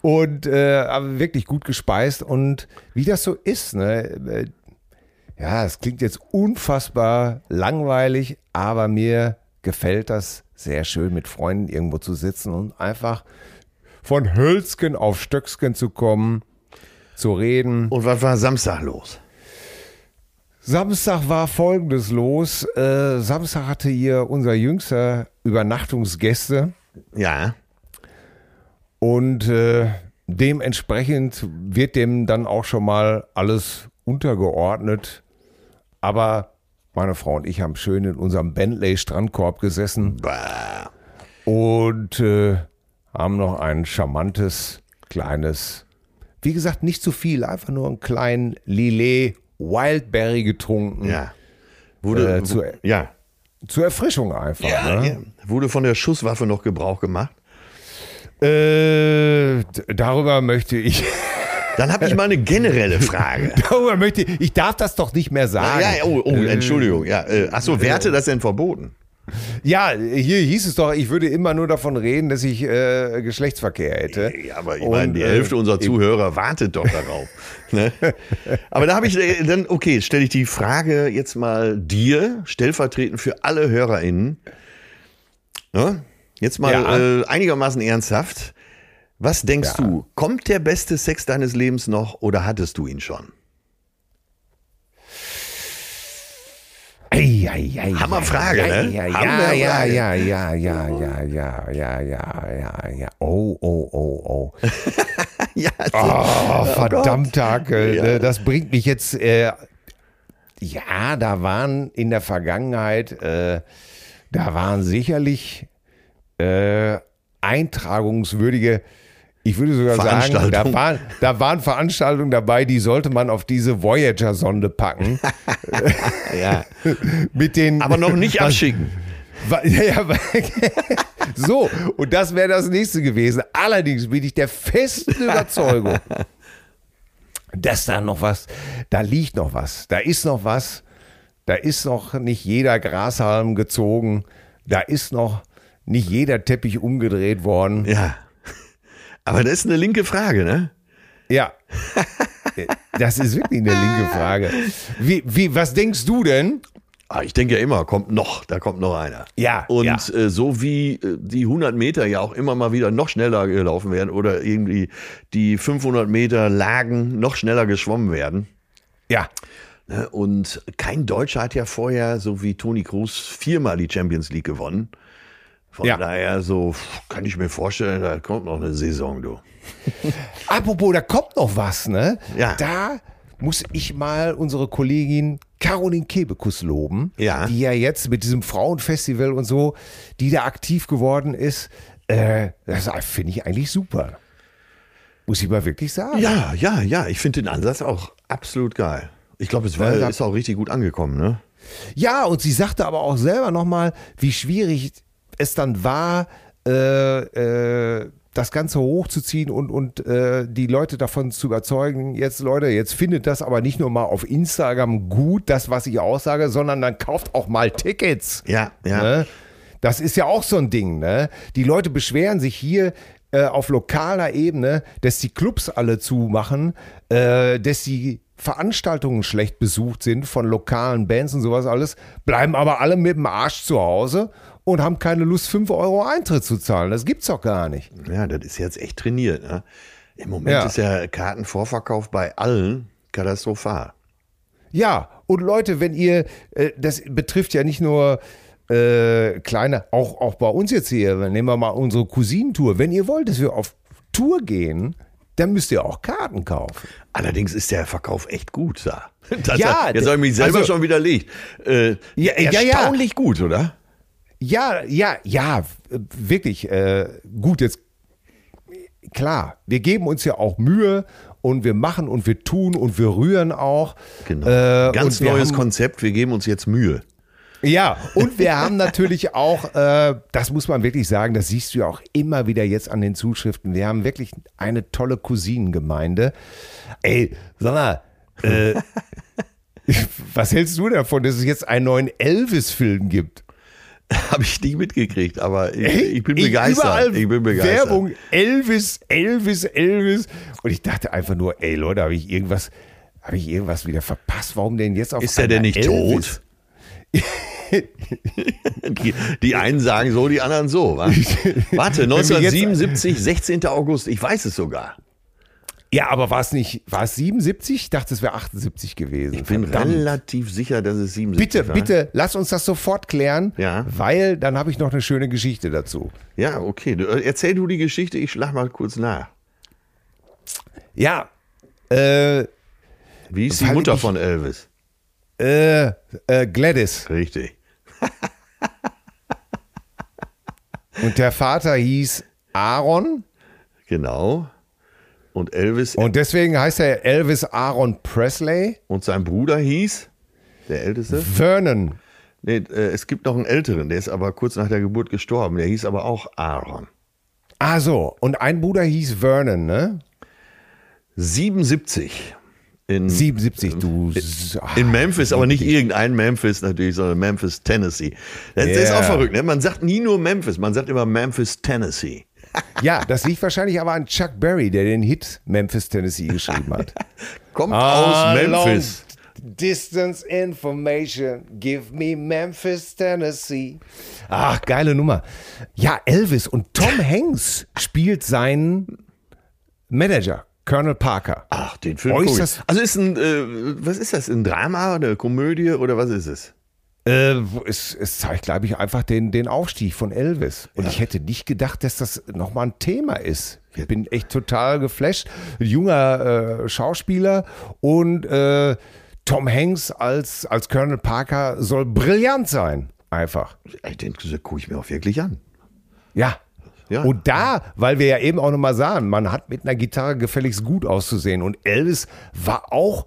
Und äh, wirklich gut gespeist. Und wie das so ist, ne? äh, Ja, es klingt jetzt unfassbar langweilig, aber mir gefällt das sehr schön, mit Freunden irgendwo zu sitzen und einfach von Hölzken auf Stöcksken zu kommen, zu reden. Und was war Samstag los? Samstag war folgendes los. Äh, Samstag hatte hier unser jüngster Übernachtungsgäste Ja. und äh, dementsprechend wird dem dann auch schon mal alles untergeordnet. Aber meine Frau und ich haben schön in unserem Bentley Strandkorb gesessen Bah. und äh, haben noch ein charmantes kleines, wie gesagt, nicht zu viel, einfach nur einen kleinen Lillet Wildberry getrunken. Ja. Wurde, Äh, zu- ja. Zur Erfrischung einfach. ne? ja. Wurde von der Schusswaffe noch Gebrauch gemacht? Äh, darüber möchte ich, Dann habe ich mal eine generelle Frage. darüber möchte ich, ich darf das doch nicht mehr sagen. Ja, ja, oh, oh, Entschuldigung. Ja, äh, achso, wer hatte das denn verboten? Ja, hier hieß es doch, ich würde immer nur davon reden, dass ich äh, Geschlechtsverkehr hätte. Ja, aber ich Und, meine, die äh, Hälfte unserer Zuhörer wartet doch darauf. ne? Aber da habe ich äh, dann, okay, stelle ich die Frage jetzt mal dir, stellvertretend für alle HörerInnen. Ne? Jetzt mal Ja. äh, einigermaßen ernsthaft. Was denkst Ja. du? Kommt der beste Sex deines Lebens noch oder hattest du ihn schon? Ei, ei, ei, Hammerfrage, ne? Ja, Hammerfrage. ja, ja, ja, ja, ja, ja, ja, ja, ja, ja. Oh, oh, oh, oh. ja, Oh, verdammt, Hake, Ja. äh, das bringt mich jetzt. Äh, ja, da waren in der Vergangenheit, äh, da waren sicherlich äh, eintragungswürdige. Ich würde sogar sagen, da waren, da waren Veranstaltungen dabei, die sollte man auf diese Voyager-Sonde packen. ja. Mit den, Aber noch nicht abschicken. So, und das wäre das nächste gewesen. Allerdings bin ich der festen Überzeugung, dass da noch was, da liegt noch was, da ist noch was, da ist noch nicht jeder Grashalm gezogen, da ist noch nicht jeder Teppich umgedreht worden. Ja. Aber das ist eine linke Frage, ne? Ja. Das ist wirklich eine linke Frage. Wie, wie, was denkst du denn? Ah, ich denke ja immer, kommt noch, da kommt noch einer. Ja, Und ja. Äh, so wie äh, die 100 Meter ja auch immer mal wieder noch schneller gelaufen werden oder irgendwie die 500 Meter Lagen noch schneller geschwommen werden. Ja, Ne? Und kein Deutscher hat ja vorher, so wie Toni Kroos, viermal die Champions League gewonnen. Von Ja. daher so kann ich mir vorstellen, da kommt noch eine Saison, du. Apropos, da kommt noch was, ne? Ja. Da muss ich mal unsere Kollegin Caroline Kebekus loben, Ja. die ja jetzt mit diesem Frauenfestival und so, die da aktiv geworden ist. Äh, das finde ich eigentlich super. Muss ich mal wirklich sagen. Ja, ja, ja, ich finde den Ansatz auch absolut geil. Ich glaube, es war, ist auch richtig gut angekommen, ne? Ja, und sie sagte aber auch selber nochmal, wie schwierig es dann war, äh, äh, das Ganze hochzuziehen und, und äh, die Leute davon zu überzeugen, jetzt Leute, jetzt findet das aber nicht nur mal auf Instagram gut, das, was ich aussage, sondern dann kauft auch mal Tickets. Ja, ja. Ne? Das ist ja auch so ein Ding. Ne? Die Leute beschweren sich hier äh, auf lokaler Ebene, dass die Clubs alle zumachen, äh, dass die Veranstaltungen schlecht besucht sind von lokalen Bands und sowas alles, bleiben aber alle mit dem Arsch zu Hause und haben keine Lust, 5 Euro Eintritt zu zahlen. Das gibt's doch gar nicht. Ja, das ist jetzt echt trainiert. Ne? Im Moment Ja. ist ja Kartenvorverkauf bei allen katastrophal. Ja, und Leute, wenn ihr, äh, das betrifft ja nicht nur äh, kleine, auch, auch bei uns jetzt hier, nehmen wir mal unsere Cousinentour. Wenn ihr wollt, dass wir auf Tour gehen, dann müsst ihr auch Karten kaufen. Allerdings ist der Verkauf echt gut, da. Das Ja, hat, jetzt habe ich mich selber also- schon widerlegt. Äh, Ja, ja, ja. erstaunlich gut, oder? Ja, ja, ja, wirklich. Äh, gut, jetzt klar, wir geben uns ja auch Mühe und wir machen und wir tun und wir rühren auch. Genau. Äh, Ganz neues haben, Konzept, wir geben uns jetzt Mühe. Ja, und wir haben natürlich auch, äh, das muss man wirklich sagen, das siehst du ja auch immer wieder jetzt an den Zuschriften. Wir haben wirklich eine tolle Cousinengemeinde. Ey, sag mal, äh, was hältst du davon, dass es jetzt einen neuen Elvis-Film gibt? Habe ich nicht mitgekriegt, aber ich, Ey, ich bin begeistert. Überall ich bin begeistert. Werbung, Elvis, Elvis, Elvis. Und ich dachte einfach nur, ey Leute, habe ich irgendwas, habe ich irgendwas wieder verpasst? Warum denn jetzt auf Ist er denn nicht Elvis? tot? Die, die einen sagen so, die anderen so. wa? Warte, Wenn wir jetzt- 1977, 16. August, ich weiß es sogar. Ja, aber war es nicht, war es 77? Ich dachte, es wäre 78 gewesen. Ich bin Verdammt. relativ sicher, dass es 77 Bitte, war. bitte, lass uns das sofort klären, Ja. weil dann habe ich noch eine schöne Geschichte dazu. Ja, okay. Äh, erzähl du die Geschichte, ich schlag mal kurz nach. Ja, äh, Wie ist die Mutter ich- von Elvis? äh, äh, Gladys. Richtig. Und der Vater hieß Aaron. Genau. Und Elvis Und deswegen heißt er Elvis Aaron Presley. und sein Bruder hieß, der Älteste? Vernon. Nee, äh, es gibt noch einen Älteren, der ist aber kurz nach der Geburt gestorben. Der hieß aber auch Aaron. Ah so, und ein Bruder hieß Vernon, ne? 77. In, 77, du. ah, in Memphis, aber nicht irgendein Memphis natürlich, sondern Memphis, Tennessee. Das, das ist auch verrückt, ne? Man sagt nie nur Memphis, man sagt immer Memphis, Tennessee. Ja, das liegt wahrscheinlich aber an Chuck Berry, der den Hit Memphis, Tennessee geschrieben hat. Kommt Ah, aus Memphis. Distance Information, give me Memphis, Tennessee. Ach, geile Nummer. Ja, Elvis und Tom Hanks spielt seinen Manager, Colonel Parker. Ach, den Film. Äußerst- ich. Also ist ein, äh, was ist das? Ein Drama, eine Komödie oder was ist es? Äh, es, es zeigt, glaube ich, einfach den, den Aufstieg von Elvis. Und ich hätte nicht gedacht, dass das nochmal ein Thema ist. Ich bin echt total geflasht. Ein junger äh, Schauspieler und äh, Tom Hanks als, als Colonel Parker soll brillant sein. Einfach. Ey, Den gucke ich mir auch wirklich an. Ja. Ja. Und da, weil wir ja eben auch nochmal sahen, man hat mit einer Gitarre gefälligst gut auszusehen. Und Elvis war auch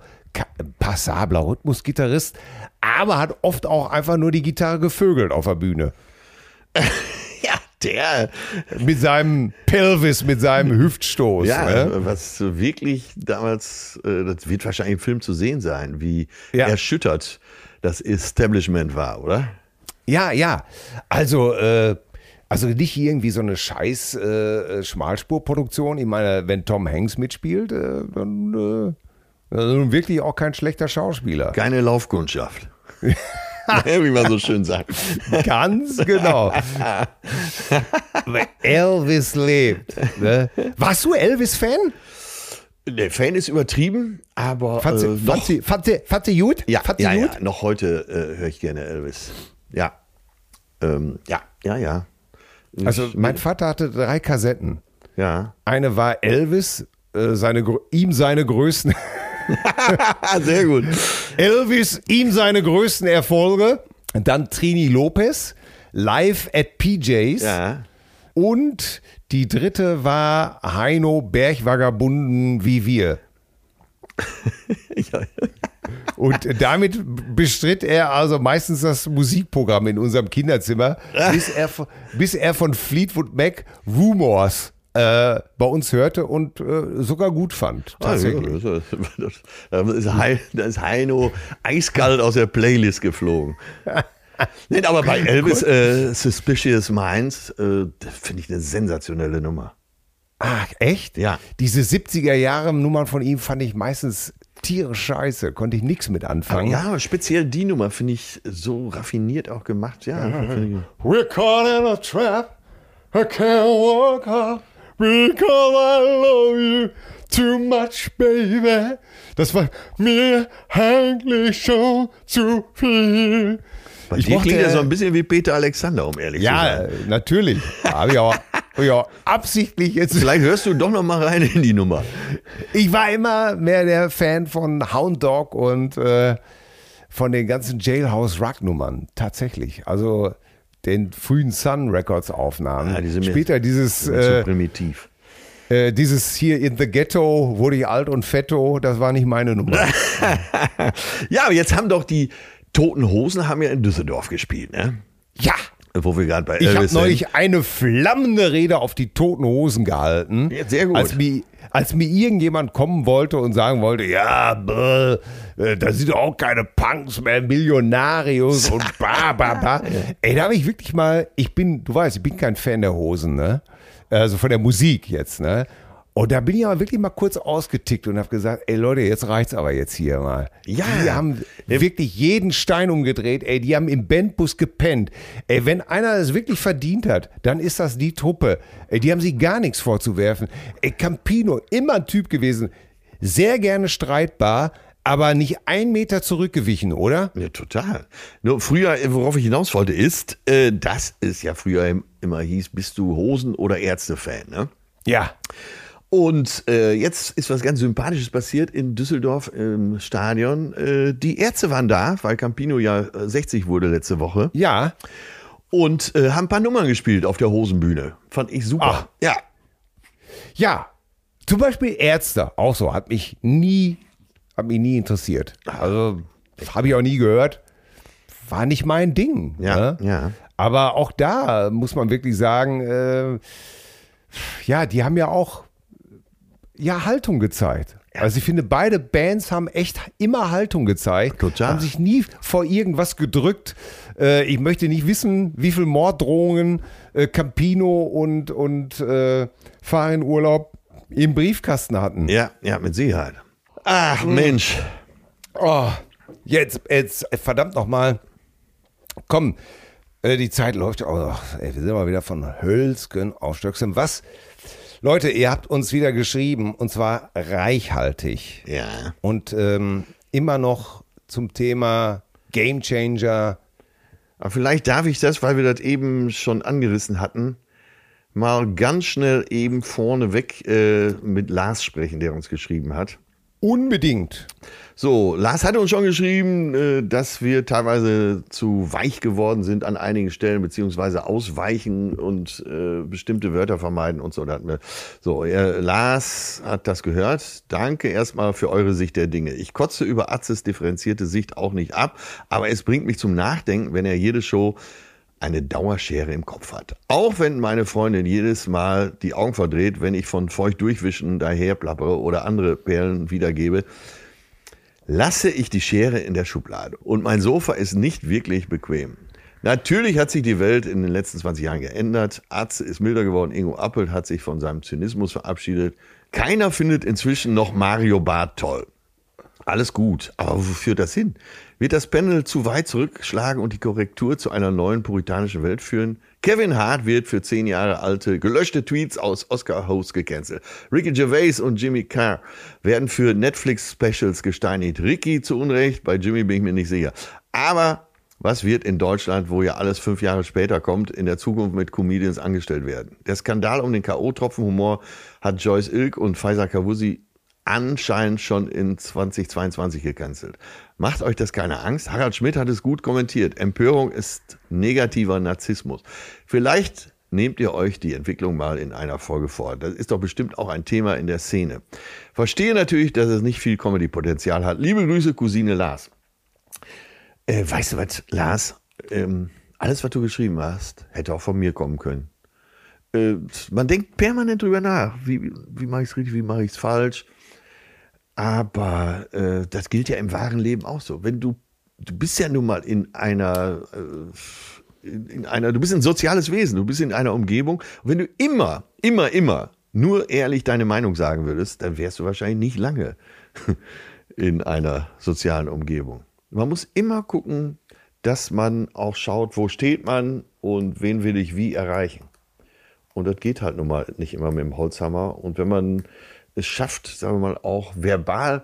passabler Rhythmusgitarrist, aber hat oft auch einfach nur die Gitarre gevögelt auf der Bühne. Ja, der. Mit seinem Pelvis, mit seinem Hüftstoß. Ja, ne? was wirklich damals, äh, das wird wahrscheinlich im Film zu sehen sein, wie Ja. erschüttert das Establishment war, oder? ja, ja. Also, äh, also nicht irgendwie so eine scheiß äh, Schmalspurproduktion. Ich meine, wenn Tom Hanks mitspielt, äh, dann äh, also wirklich auch kein schlechter Schauspieler. Keine Laufkundschaft. wie man so schön sagt. Ganz genau. Elvis lebt. Ne? Warst du Elvis-Fan? Der Fan ist übertrieben, aber Fand sie, äh, fand noch, sie, fand sie, fand sie gut? ja, fand sie ja, gut? ja, noch heute äh, höre ich gerne Elvis. Ja. Ähm, ja, ja, ja. Also Ich- mein Vater hatte drei Kassetten. ja. Eine war Elvis, äh, seine, ihm seine größten, sehr gut. Elvis, ihm seine größten Erfolge. Dann Trini Lopez, live at PJs. Ja. Und die dritte war Heino Bergvagabunden wie wir. ja. Und damit bestritt er also meistens das Musikprogramm in unserem Kinderzimmer, bis er, bis er von Fleetwood Mac Rumors äh, bei uns hörte und äh, sogar gut fand. Tatsächlich. Ah, ja, das- Da ist, Hei- da ist Heino eiskalt aus der Playlist geflogen. nee, aber bei Elvis äh, Suspicious Minds äh, finde ich eine sensationelle Nummer. Ach, echt? Ja. Diese 70er Jahre Nummern von ihm fand ich meistens tierisch scheiße. Konnte ich nichts mit anfangen. Ja, aber speziell die Nummer finde ich so raffiniert auch gemacht. Ja, We're caught in a trap. I can't walk up because I love you too much, baby. Das war mir eigentlich schon zu viel. Bei Ich dir mochte- klingt ja so ein bisschen wie Peter Alexander, um ehrlich zu Ja, sein. äh, natürlich. Habe ich auch, auch absichtlich jetzt. Vielleicht hörst du doch noch mal rein in die Nummer. Ich war immer mehr der Fan von Hound Dog und äh, von den ganzen Jailhouse Rock Nummern. Tatsächlich. Also den frühen Sun Records Aufnahmen. Ja, die sind mir- Später dieses, Zu äh, primitiv. äh, dieses hier in the Ghetto wurde ich alt und fetto. Das war nicht meine Nummer. Ja, aber jetzt haben doch die Toten Hosen haben ja in Düsseldorf gespielt, ne? ja. Wo wir gerade bei Ich habe Elvis neulich eine flammende Rede auf die toten Hosen gehalten. Ja, sehr gut. Als mir, als mir irgendjemand kommen wollte und sagen wollte, ja, bäh, äh, da sind auch keine Punks mehr, Millionarius und ba, ba, ba. Ey, da habe ich wirklich mal, ich bin, du weißt, ich bin kein Fan der Hosen, ne? Also von der Musik jetzt, ne? Und da bin ich aber wirklich mal kurz ausgetickt und habe gesagt, ey Leute, jetzt reicht's aber jetzt hier mal. Ja. Die haben wirklich jeden Stein umgedreht, ey, die haben im Bandbus gepennt. Ey, wenn einer das wirklich verdient hat, dann ist das die Truppe. Ey, die haben sich gar nichts vorzuwerfen. Ey, Campino, immer ein Typ gewesen, sehr gerne streitbar, aber nicht ein Meter zurückgewichen, oder? Ja, total. Nur früher, worauf ich hinaus wollte, ist, äh, dass es ja früher im- immer hieß, bist du Hosen- oder Ärzte-Fan, ne? Ja. Und äh, jetzt ist was ganz Sympathisches passiert in Düsseldorf im Stadion. Äh, die Ärzte waren da, weil Campino ja äh, 60 wurde letzte Woche. Ja. Und äh, haben ein paar Nummern gespielt auf der Hosenbühne. Fand ich super. Ach. Ja. Ja. Zum Beispiel Ärzte, auch so, hat mich nie, hat mich nie interessiert. Also, habe ich auch nie gehört. War nicht mein Ding. Ja, ne? ja. Aber auch da muss man wirklich sagen, äh, ja, die haben ja auch ja Haltung gezeigt. Also ich finde, beide Bands haben echt immer Haltung gezeigt. Total. Haben sich nie vor irgendwas gedrückt. Äh, ich möchte nicht wissen, wie viel Morddrohungen äh, Campino und, und äh, Fahr in Urlaub im Briefkasten hatten. Ja, ja, mit Sicherheit. Ach, Mensch. Oh, jetzt, jetzt, verdammt nochmal. Komm, äh, die Zeit läuft. Oh, ey, wir sind mal wieder von Hölzgen auf Stöcksen. Was? Leute, ihr habt uns wieder geschrieben und zwar reichhaltig. Ja. Und ähm, immer noch zum Thema Game Changer. Aber vielleicht darf ich das, weil wir das eben schon angerissen hatten, mal ganz schnell eben vorneweg äh, mit Lars sprechen, der uns geschrieben hat. Unbedingt. So, Lars hatte uns schon geschrieben, äh, dass wir teilweise zu weich geworden sind an einigen Stellen, beziehungsweise ausweichen und äh, bestimmte Wörter vermeiden und so. So, er, Lars hat das gehört. Danke erstmal für eure Sicht der Dinge. Ich kotze über Atzes differenzierte Sicht auch nicht ab, aber es bringt mich zum Nachdenken, wenn er jede Show eine Dauerschere im Kopf hat. Auch wenn meine Freundin jedes Mal die Augen verdreht, wenn ich von feucht durchwischen daher plappere oder andere Perlen wiedergebe, lasse ich die Schere in der Schublade. Und mein Sofa ist nicht wirklich bequem. Natürlich hat sich die Welt in den letzten 20 Jahren geändert. Atze ist milder geworden. Ingo Appelt hat sich von seinem Zynismus verabschiedet. Keiner findet inzwischen noch Mario Barth toll. Alles gut, aber wo führt das hin? Wird das Panel zu weit zurückschlagen und die Korrektur zu einer neuen puritanischen Welt führen? Kevin Hart wird für zehn Jahre alte gelöschte Tweets aus Oscar-Hosts gecancelt. Ricky Gervais und Jimmy Carr werden für Netflix-Specials gesteinigt. Ricky zu Unrecht, bei Jimmy bin ich mir nicht sicher. Aber was wird in Deutschland, wo ja alles fünf Jahre später kommt, in der Zukunft mit Comedians angestellt werden? Der Skandal um den K.O.-Tropfenhumor hat Joyce Ilk und Faisal Kawusi anscheinend schon in 2022 gecancelt. Macht euch das keine Angst? Harald Schmidt hat es gut kommentiert. Empörung ist negativer Narzissmus. Vielleicht nehmt ihr euch die Entwicklung mal in einer Folge vor. Das ist doch bestimmt auch ein Thema in der Szene. Verstehe natürlich, dass es nicht viel Comedy-Potenzial hat. Liebe Grüße, Cousine Lars. Äh, weißt du was, Lars? Ähm, alles, was du geschrieben hast, hätte auch von mir kommen können. Äh, man denkt permanent drüber nach. Wie, wie mache ich es richtig, wie mache ich es falsch? Aber äh, das gilt ja im wahren Leben auch so. Wenn du, du bist ja nun mal in einer, äh, in, in einer, du bist ein soziales Wesen, du bist in einer Umgebung. Und wenn du immer, immer, immer nur ehrlich deine Meinung sagen würdest, dann wärst du wahrscheinlich nicht lange in einer sozialen Umgebung. Man muss immer gucken, dass man auch schaut, wo steht man und wen will ich wie erreichen. Und das geht halt nun mal nicht immer mit dem Holzhammer. Und wenn man es schafft, sagen wir mal, auch verbal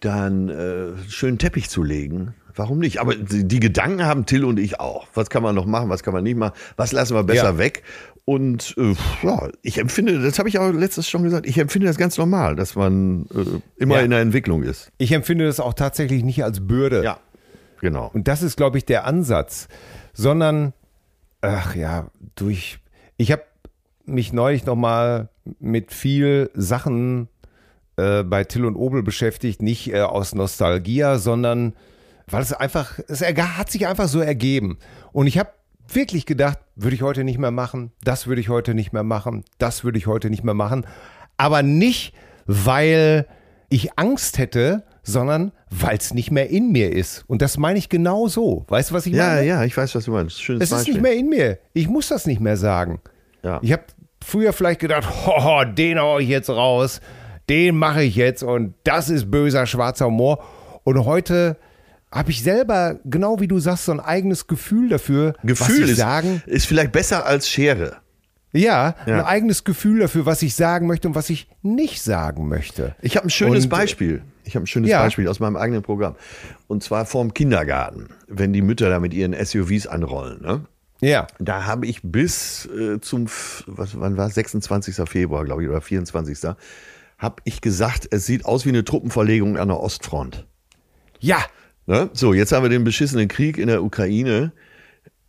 dann äh, schönen Teppich zu legen warum nicht? Aber die, Gedanken haben Till und ich auch. Was kann man noch machen, was kann man nicht machen, was lassen wir besser Ja. weg? Und äh, ja, ich empfinde, das habe ich auch letztes schon gesagt, ich empfinde das ganz normal, dass man äh, immer Ja. in der Entwicklung ist. Ich empfinde das auch tatsächlich nicht als Bürde. Ja, genau. Und das ist, glaube ich, der Ansatz. Sondern, ach ja, durch. Ich habe mich neulich nochmal mit viel Sachen äh, bei Till und Obel beschäftigt, nicht äh, aus Nostalgia, sondern weil es einfach, es hat sich einfach so ergeben. Und ich habe wirklich gedacht, würde ich heute nicht mehr machen, das würde ich heute nicht mehr machen, das würde ich heute nicht mehr machen. Aber nicht, weil ich Angst hätte, sondern weil es nicht mehr in mir ist. Und das meine ich genau so. Weißt du, was ich Ja, meine? ja, ich weiß, was du meinst. Schönes Es ist Beispiel. nicht mehr in mir. Ich muss das nicht mehr sagen. Ja. Ich habe früher vielleicht gedacht, hoho, den hau ich jetzt raus, den mache ich jetzt und das ist böser schwarzer Humor. Und heute habe ich selber, genau wie du sagst, so ein eigenes Gefühl dafür, Gefühl was ich ist, sagen. ist vielleicht besser als Schere. Ja, Ja. ein eigenes Gefühl dafür, was ich sagen möchte und was ich nicht sagen möchte. Ich habe ein schönes Und- Beispiel. Ich habe ein schönes Ja. Beispiel aus meinem eigenen Programm. Und zwar vorm Kindergarten, wenn die Mütter da mit ihren SUVs anrollen. Ne? Ja, Da habe ich bis äh, zum, was, wann war es? 26. Februar, glaube ich, oder 24. habe ich gesagt, es sieht aus wie eine Truppenverlegung an der Ostfront. ja, Ne? So, jetzt haben wir den beschissenen Krieg in der Ukraine.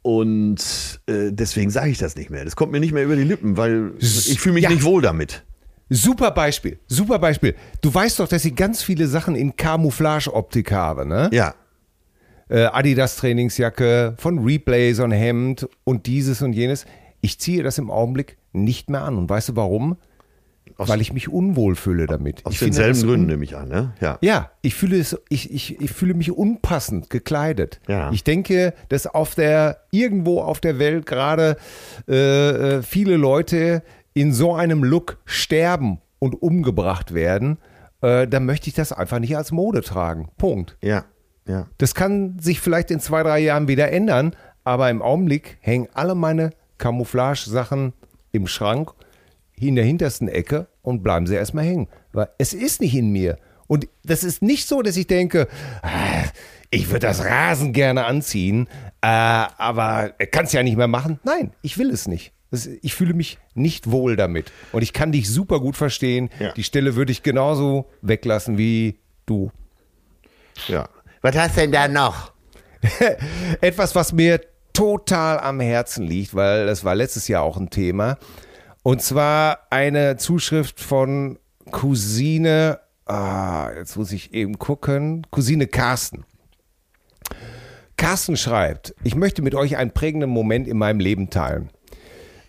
Und äh, deswegen sage ich das nicht mehr. Das kommt mir nicht mehr über die Lippen, weil ich fühle mich Ja. nicht wohl damit. super Beispiel, super Beispiel. Du weißt doch, dass ich ganz viele Sachen in Camouflage-Optik habe, ne? Ja, äh, Adidas Trainingsjacke, von Replay so ein Hemd und dieses und jenes. Ich ziehe das im Augenblick nicht mehr an. Und weißt du warum? Weil ich mich unwohl fühle damit. aus ich denselben Gründen nehme ich an. Ne? Ja. Ja, ich fühle es, ich, ich, ich fühle mich unpassend gekleidet. Ja. Ich denke, dass auf der, irgendwo auf der Welt gerade äh, äh, viele Leute in so einem Look sterben und umgebracht werden. Äh, dann möchte ich das einfach nicht als Mode tragen. Punkt. ja, ja. Das kann sich vielleicht in zwei, drei Jahren wieder ändern, aber im Augenblick hängen alle meine Camouflage-Sachen im Schrank in der hintersten Ecke und bleiben sie erstmal hängen. Weil es ist nicht in mir. Und das ist nicht so, dass ich denke, ah, ich würde das Rasen gerne anziehen, äh, aber kann es ja nicht mehr machen. Nein, ich will es nicht. Ich fühle mich nicht wohl damit. Und ich kann dich super gut verstehen. Ja. Die Stelle würde ich genauso weglassen wie du. ja. Was hast denn da noch? Etwas, was mir total am Herzen liegt, weil das war letztes Jahr auch ein Thema. Und zwar eine Zuschrift von Cousine, ah, jetzt muss ich eben gucken, Cousine Carsten. Carsten schreibt, ich möchte mit euch einen prägenden Moment in meinem Leben teilen.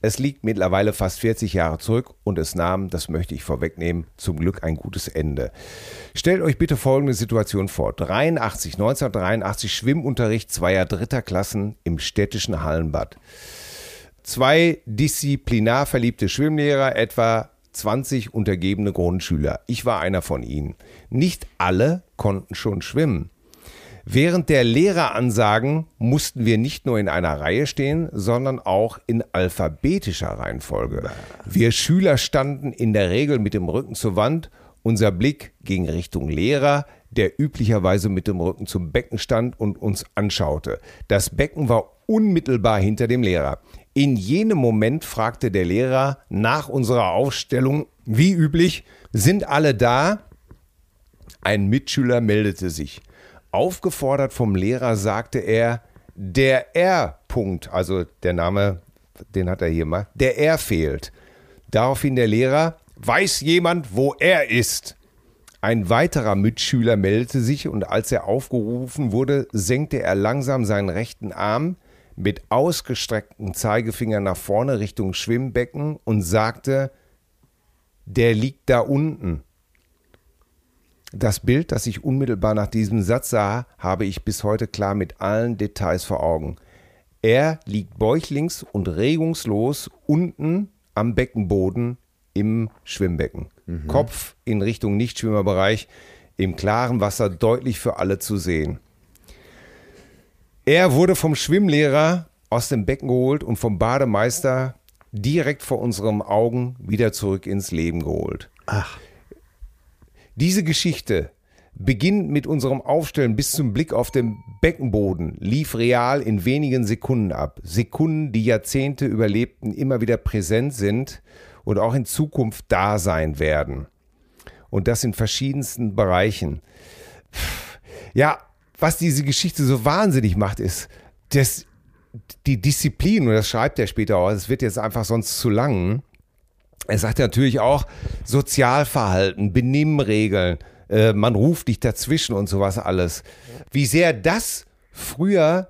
Es liegt mittlerweile fast 40 Jahre zurück und es nahm, das möchte ich vorwegnehmen, zum Glück ein gutes Ende. Stellt euch bitte folgende Situation vor. 83, 1983 Schwimmunterricht zweier dritter Klassen im städtischen Hallenbad. Zwei disziplinar verliebte Schwimmlehrer, etwa 20 untergebene Grundschüler. Ich war einer von ihnen. Nicht alle konnten schon schwimmen. Während der Lehreransagen mussten wir nicht nur in einer Reihe stehen, sondern auch in alphabetischer Reihenfolge. Wir Schüler standen in der Regel mit dem Rücken zur Wand, unser Blick ging Richtung Lehrer, der üblicherweise mit dem Rücken zum Becken stand und uns anschaute. Das Becken war unmittelbar hinter dem Lehrer. In jenem Moment fragte der Lehrer nach unserer Aufstellung, wie üblich, sind alle da? Ein Mitschüler meldete sich. Aufgefordert vom Lehrer sagte er, der R-Punkt, also der Name, den hat er hier mal, der R fehlt. Daraufhin der Lehrer, weiß jemand, wo er ist? Ein weiterer Mitschüler meldete sich und als er aufgerufen wurde, senkte er langsam seinen rechten Arm mit ausgestrecktem Zeigefinger nach vorne Richtung Schwimmbecken und sagte, der liegt da unten. Das Bild, das ich unmittelbar nach diesem Satz sah, habe ich bis heute klar mit allen Details vor Augen. Er liegt bäuchlings und regungslos unten am Beckenboden im Schwimmbecken. Kopf in Richtung Nichtschwimmerbereich, im klaren Wasser deutlich für alle zu sehen. Er wurde vom Schwimmlehrer aus dem Becken geholt und vom Bademeister direkt vor unseren Augen wieder zurück ins Leben geholt. Ach, Diese Geschichte Beginnend mit unserem Aufstellen bis zum Blick auf den Beckenboden lief real in wenigen Sekunden ab. Sekunden, die Jahrzehnte überlebten, immer wieder präsent sind und auch in Zukunft da sein werden. Und das in verschiedensten Bereichen. Ja, was diese Geschichte so wahnsinnig macht, ist, dass die Disziplin, und das schreibt er später auch, es wird jetzt einfach sonst zu lang. Er sagt natürlich auch Sozialverhalten, Benimmregeln, äh, man ruft dich dazwischen und sowas alles. Wie sehr das früher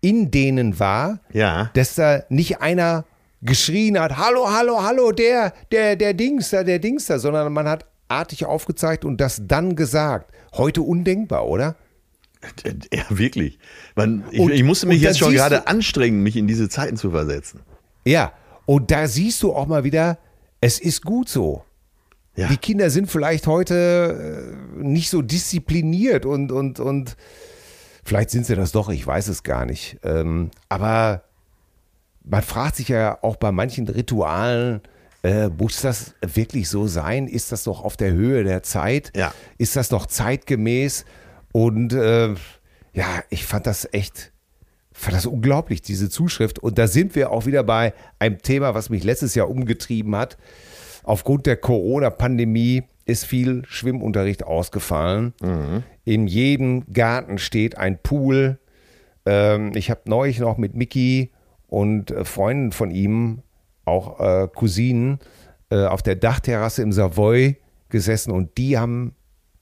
in denen war, Ja. dass da nicht einer geschrien hat, hallo, hallo, hallo, der, der, der Dings da, der Dings da, sondern man hat artig aufgezeigt und das dann gesagt. Heute undenkbar, oder? Ja, wirklich. Man, ich, Und- ich musste mich jetzt schon gerade anstrengen, mich in diese Zeiten zu versetzen. Ja, und da siehst du auch mal wieder, es ist gut so. Ja. Die Kinder sind vielleicht heute äh, nicht so diszipliniert und, und, und vielleicht sind sie das doch, ich weiß es gar nicht. Ähm, aber man fragt sich ja auch bei manchen Ritualen, äh, muss das wirklich so sein? Ist das noch auf der Höhe der Zeit? Ja. Ist das noch zeitgemäß? Und äh, ja, ich fand das echt, fand das unglaublich, diese Zuschrift. Und da sind wir auch wieder bei einem Thema, was mich letztes Jahr umgetrieben hat. Aufgrund der Corona-Pandemie ist viel Schwimmunterricht ausgefallen. In jedem Garten steht ein Pool. Ähm, ich habe neulich noch mit Mickey und äh, Freunden von ihm, auch äh, Cousinen, äh, auf der Dachterrasse im Savoy gesessen und die haben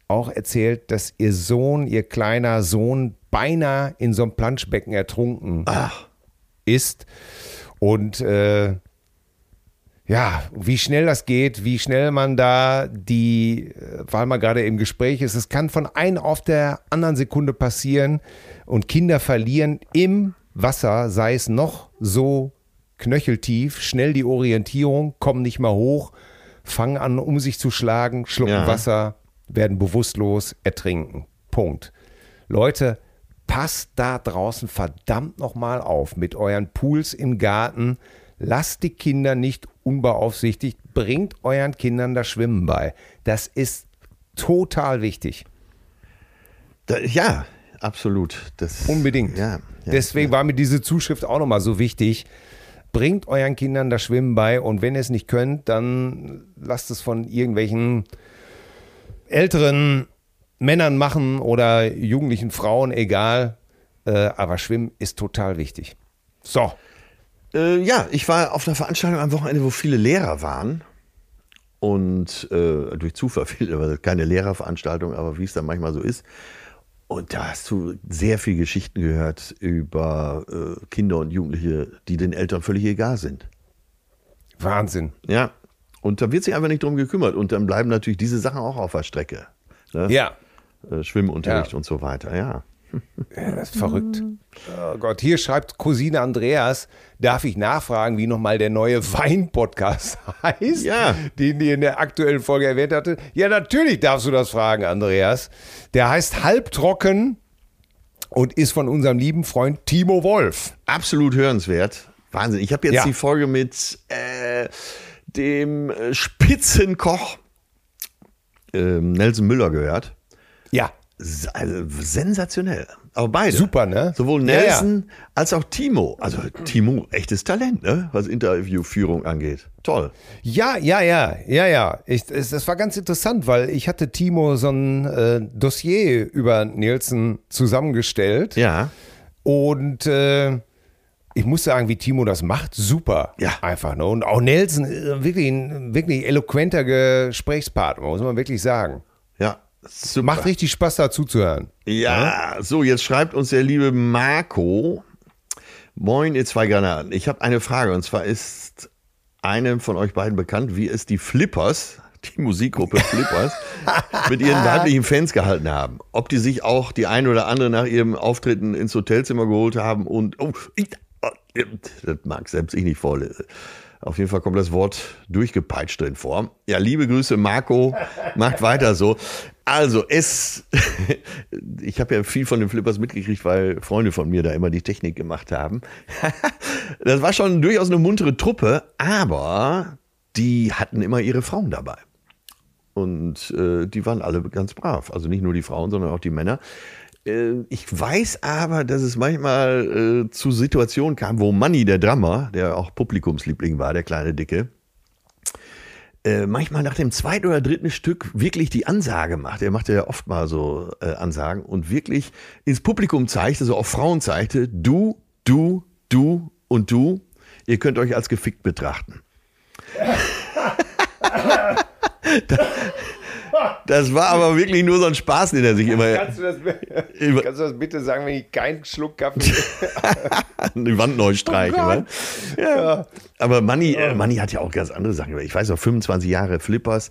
auch erzählt, dass ihr Sohn, ihr kleiner Sohn, beinahe in so einem Planschbecken ertrunken ist. Und äh, ja, wie schnell das geht, wie schnell man da die, äh, weil man gerade im Gespräch ist, es kann von einer auf der anderen Sekunde passieren und Kinder verlieren im Wasser, sei es noch so knöcheltief, schnell die Orientierung, kommen nicht mal hoch, fangen an, um sich zu schlagen, schlucken Ja. Wasser, werden bewusstlos, ertrinken. Punkt. Leute, passt da draußen verdammt nochmal auf mit euren Pools im Garten. Lasst die Kinder nicht unbeaufsichtigt. Bringt euren Kindern das Schwimmen bei. Das ist total wichtig. Da, ja, absolut. Das, Unbedingt. Ja, ja, Deswegen war mir diese Zuschrift auch nochmal so wichtig. Bringt euren Kindern das Schwimmen bei und wenn ihr es nicht könnt, dann lasst es von irgendwelchen älteren Männern machen oder jugendlichen Frauen, egal. Äh, aber Schwimmen ist total wichtig. So. Äh, ja, ich war auf einer Veranstaltung am Wochenende, wo viele Lehrer waren. Und äh, durch Zufall viele, keine Lehrerveranstaltung, aber wie es dann manchmal so ist. Und da hast du sehr viel Geschichten gehört über äh, Kinder und Jugendliche, die den Eltern völlig egal sind. Wahnsinn. Ja. Und da wird sich einfach nicht drum gekümmert. Und dann bleiben natürlich diese Sachen auch auf der Strecke. Ne? Ja. Äh, Schwimmunterricht Ja. und so weiter, ja. Ja, das ist verrückt. Oh Gott, hier schreibt Cousine Andreas, darf ich nachfragen, wie nochmal der neue Wein-Podcast heißt, Ja. den ihr in der aktuellen Folge erwähnt hatte? Ja, natürlich darfst du das fragen, Andreas. Der heißt Halbtrocken und ist von unserem lieben Freund Timo Wolf. Absolut hörenswert. Wahnsinn. Ich habe jetzt Ja. die Folge mit äh, dem äh, Spitzenkoch ähm, Nelson Müller gehört. Ja, Also sensationell. Aber beide. Super, ne? Sowohl Ja, ja. Nelson als auch Timo. Also Timo, echtes Talent, ne? was Interviewführung angeht. Toll. Ja, ja, ja, ja, ja. Ich, es, das war ganz interessant, weil ich hatte Timo so ein äh, Dossier über Nielsen zusammengestellt. Ja. Und äh, ich muss sagen, wie Timo das macht, super. Ja. Einfach. Ne? Und auch Nelson, äh, wirklich ein wirklich eloquenter Gesprächspartner, muss man wirklich sagen. Ja. Super. Macht richtig Spaß, da zuzuhören. Ja, so, jetzt schreibt uns der liebe Marco. Moin, ihr zwei Granaten. Ich habe eine Frage und zwar ist einem von euch beiden bekannt, wie es die Flippers, die Musikgruppe Flippers, mit ihren weiblichen Fans gehalten haben. Ob die sich auch die ein oder andere nach ihrem Auftreten ins Hotelzimmer geholt haben und, oh, ich, das mag selbst ich nicht vorlesen. Auf jeden Fall kommt das Wort durchgepeitscht drin vor. Ja, liebe Grüße, Marco. Macht weiter so. Also, es, ich habe ja viel von den Flippers mitgekriegt, weil Freunde von mir da immer die Technik gemacht haben. das war schon durchaus eine muntere Truppe, aber die hatten immer ihre Frauen dabei. Und äh, die waren alle ganz brav. Also nicht nur die Frauen, sondern auch die Männer. Äh, ich weiß aber, dass es manchmal äh, zu Situationen kam, wo Manny, der Drummer, der auch Publikumsliebling war, der kleine Dicke, äh, manchmal nach dem zweiten oder dritten Stück wirklich die Ansage macht. Er machte ja oft mal so äh, Ansagen und wirklich ins Publikum zeigte, so auf Frauen zeigte, du, du, du und du, ihr könnt euch als gefickt betrachten. Das war aber wirklich nur so ein Spaß, den er sich immer. Kannst du das, kannst du das bitte sagen, wenn ich keinen Schluck Kaffee. die Wand neu streichen, oh ja. Aber Manni, äh, Manni hat ja auch ganz andere Sachen. Ich weiß noch, 25 Jahre Flippers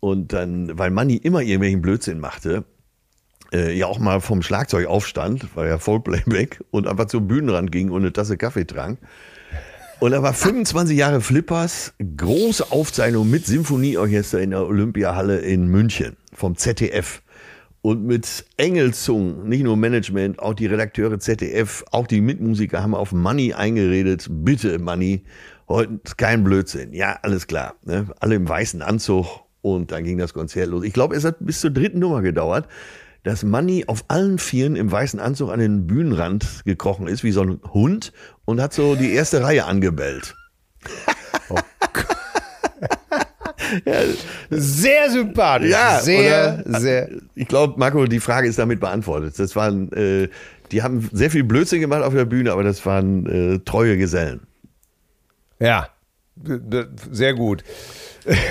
und dann, weil Manni immer irgendwelchen Blödsinn machte, äh, ja auch mal vom Schlagzeug aufstand, war ja Vollplayback und einfach zum Bühnenrand ging und eine Tasse Kaffee trank. Und er war 25 Jahre Flippers, große Aufzeichnung mit Symphonieorchester in der Olympiahalle in München vom ZDF. Und mit Engelzungen, nicht nur Management, auch die Redakteure ZDF, auch die Mitmusiker haben auf Money eingeredet. Bitte, Money, heute kein Blödsinn. Ja, alles klar. Ne? Alle im weißen Anzug und dann ging das Konzert los. Ich glaube, es hat bis zur dritten Nummer gedauert dass Manny auf allen Vieren im weißen Anzug an den Bühnenrand gekrochen ist, wie so ein Hund, und hat so die erste Reihe angebellt. Oh ja, sehr sympathisch. Ja, sehr, oder, sehr. Ich glaube, Marco, die Frage ist damit beantwortet. Das waren, äh, die haben sehr viel Blödsinn gemacht auf der Bühne, aber das waren äh, treue Gesellen. Ja, sehr gut.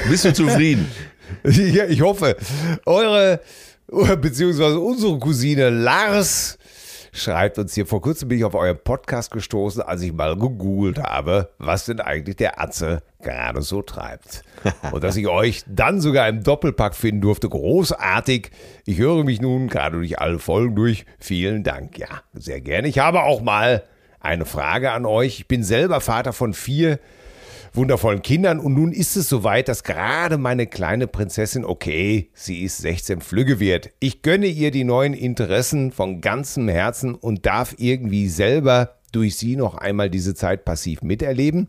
Bist du zufrieden? ja, ich hoffe. Eure beziehungsweise unsere Cousine Lars schreibt uns hier, vor kurzem bin ich auf euren Podcast gestoßen, als ich mal gegoogelt habe, was denn eigentlich der Atze gerade so treibt. Und dass ich euch dann sogar im Doppelpack finden durfte, großartig. Ich höre mich nun gerade durch alle Folgen durch. Vielen Dank. Ja, sehr gerne. Ich habe auch mal eine Frage an euch. Ich bin selber Vater von vier wundervollen Kindern. Und nun ist es soweit, dass gerade meine kleine Prinzessin, okay, sie ist 16 Flügge wird. Ich gönne ihr die neuen Interessen von ganzem Herzen und darf irgendwie selber durch sie noch einmal diese Zeit passiv miterleben.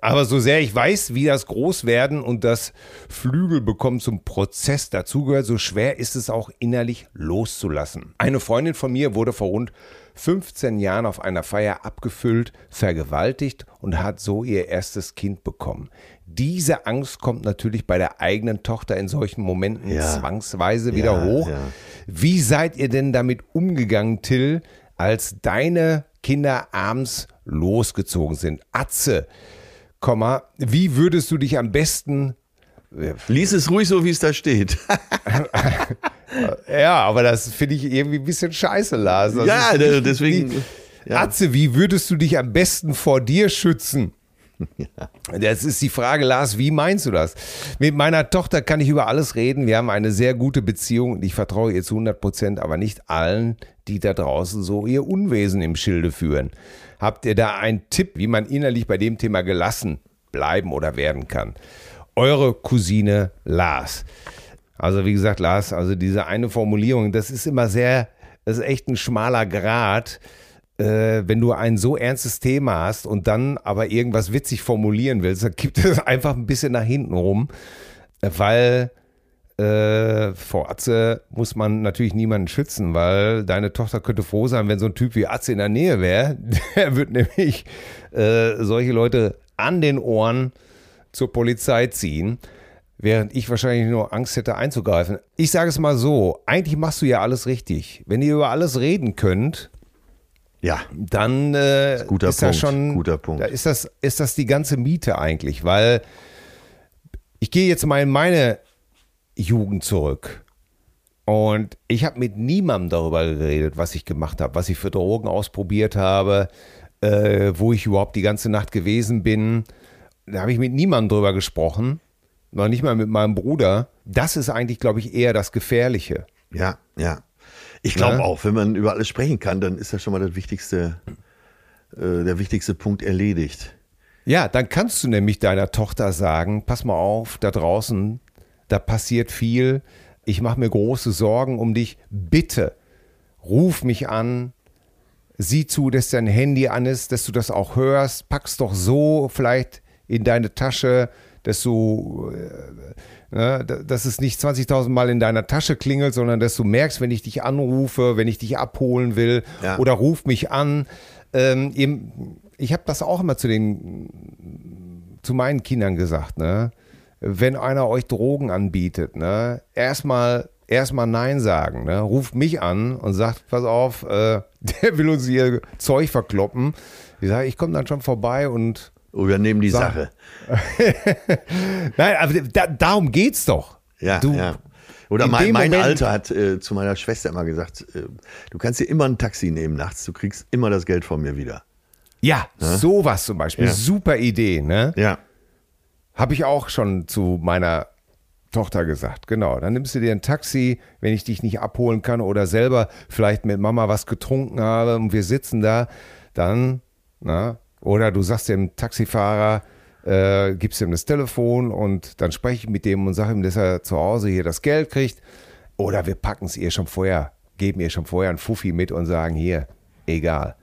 Aber so sehr ich weiß, wie das Großwerden und das Flügel bekommen zum Prozess dazugehört, so schwer ist es auch innerlich loszulassen. Eine Freundin von mir wurde vor rund 15 Jahren auf einer Feier abgefüllt, vergewaltigt und hat so ihr erstes Kind bekommen. Diese Angst kommt natürlich bei der eigenen Tochter in solchen Momenten ja. zwangsweise wieder ja, hoch. Ja. Wie seid ihr denn damit umgegangen, Till, als deine Kinder abends losgezogen sind? Atze, Komma, wie würdest du dich am besten Lies es ruhig so, wie es da steht. ja, aber das finde ich irgendwie ein bisschen scheiße, Lars. Das ja, deswegen. Wie, ja. Atze, wie würdest du dich am besten vor dir schützen? Ja. Das ist die Frage, Lars, wie meinst du das? Mit meiner Tochter kann ich über alles reden. Wir haben eine sehr gute Beziehung und ich vertraue ihr zu 100 Prozent, aber nicht allen, die da draußen so ihr Unwesen im Schilde führen. Habt ihr da einen Tipp, wie man innerlich bei dem Thema gelassen bleiben oder werden kann? Eure Cousine Lars. Also wie gesagt, Lars, also diese eine Formulierung, das ist immer sehr, das ist echt ein schmaler Grad, äh, wenn du ein so ernstes Thema hast und dann aber irgendwas witzig formulieren willst, dann gibt es einfach ein bisschen nach hinten rum, weil äh, vor Atze muss man natürlich niemanden schützen, weil deine Tochter könnte froh sein, wenn so ein Typ wie Atze in der Nähe wäre. Der wird nämlich äh, solche Leute an den Ohren zur Polizei ziehen während ich wahrscheinlich nur Angst hätte einzugreifen. Ich sage es mal so, eigentlich machst du ja alles richtig. Wenn ihr über alles reden könnt, ja, dann äh, ist, guter ist Punkt, das schon, guter Punkt. Da ist das, ist das die ganze Miete eigentlich, weil ich gehe jetzt mal in meine Jugend zurück. Und ich habe mit niemandem darüber geredet, was ich gemacht habe, was ich für Drogen ausprobiert habe, äh, wo ich überhaupt die ganze Nacht gewesen bin. Da habe ich mit niemandem drüber gesprochen noch nicht mal mit meinem Bruder. Das ist eigentlich, glaube ich, eher das Gefährliche. Ja, ja. Ich glaube ja? auch, wenn man über alles sprechen kann, dann ist das schon mal das wichtigste, äh, der wichtigste Punkt erledigt. Ja, dann kannst du nämlich deiner Tochter sagen, pass mal auf, da draußen, da passiert viel, ich mache mir große Sorgen um dich, bitte ruf mich an, sieh zu, dass dein Handy an ist, dass du das auch hörst, pack's doch so vielleicht in deine Tasche, dass du, äh, ne, da- dass es nicht 20.000 Mal in deiner Tasche klingelt, sondern dass du merkst, wenn ich dich anrufe, wenn ich dich abholen will Ja. oder ruf mich an. Ähm, eben, ich habe das auch immer zu den, zu meinen Kindern gesagt, ne? Wenn einer euch Drogen anbietet, ne? Erstmal erstmal Nein sagen, ne? Ruft mich an und sagt, pass auf, äh, der will uns hier Zeug verkloppen. Ich sage, ich komme dann schon vorbei und Übernehmen die Sag- Sache. Nein, aber da, darum geht's doch. Ja, du, ja. Oder in mein, mein Moment- Alter hat äh, zu meiner Schwester immer gesagt, äh, du kannst dir immer ein Taxi nehmen nachts, du kriegst immer das Geld von mir wieder. Ja, sowas zum Beispiel. Ja. Super Idee, ne? Ja. Habe ich auch schon zu meiner Tochter gesagt. Genau. Dann nimmst du dir ein Taxi, wenn ich dich nicht abholen kann oder selber vielleicht mit Mama was getrunken habe und wir sitzen da, dann, na, oder du sagst dem Taxifahrer, äh, gibst ihm das Telefon und dann spreche ich mit dem und sage ihm, dass er zu Hause hier das Geld kriegt. Oder wir packen es ihr schon vorher, geben ihr schon vorher ein Fuffi mit und sagen, hier, egal.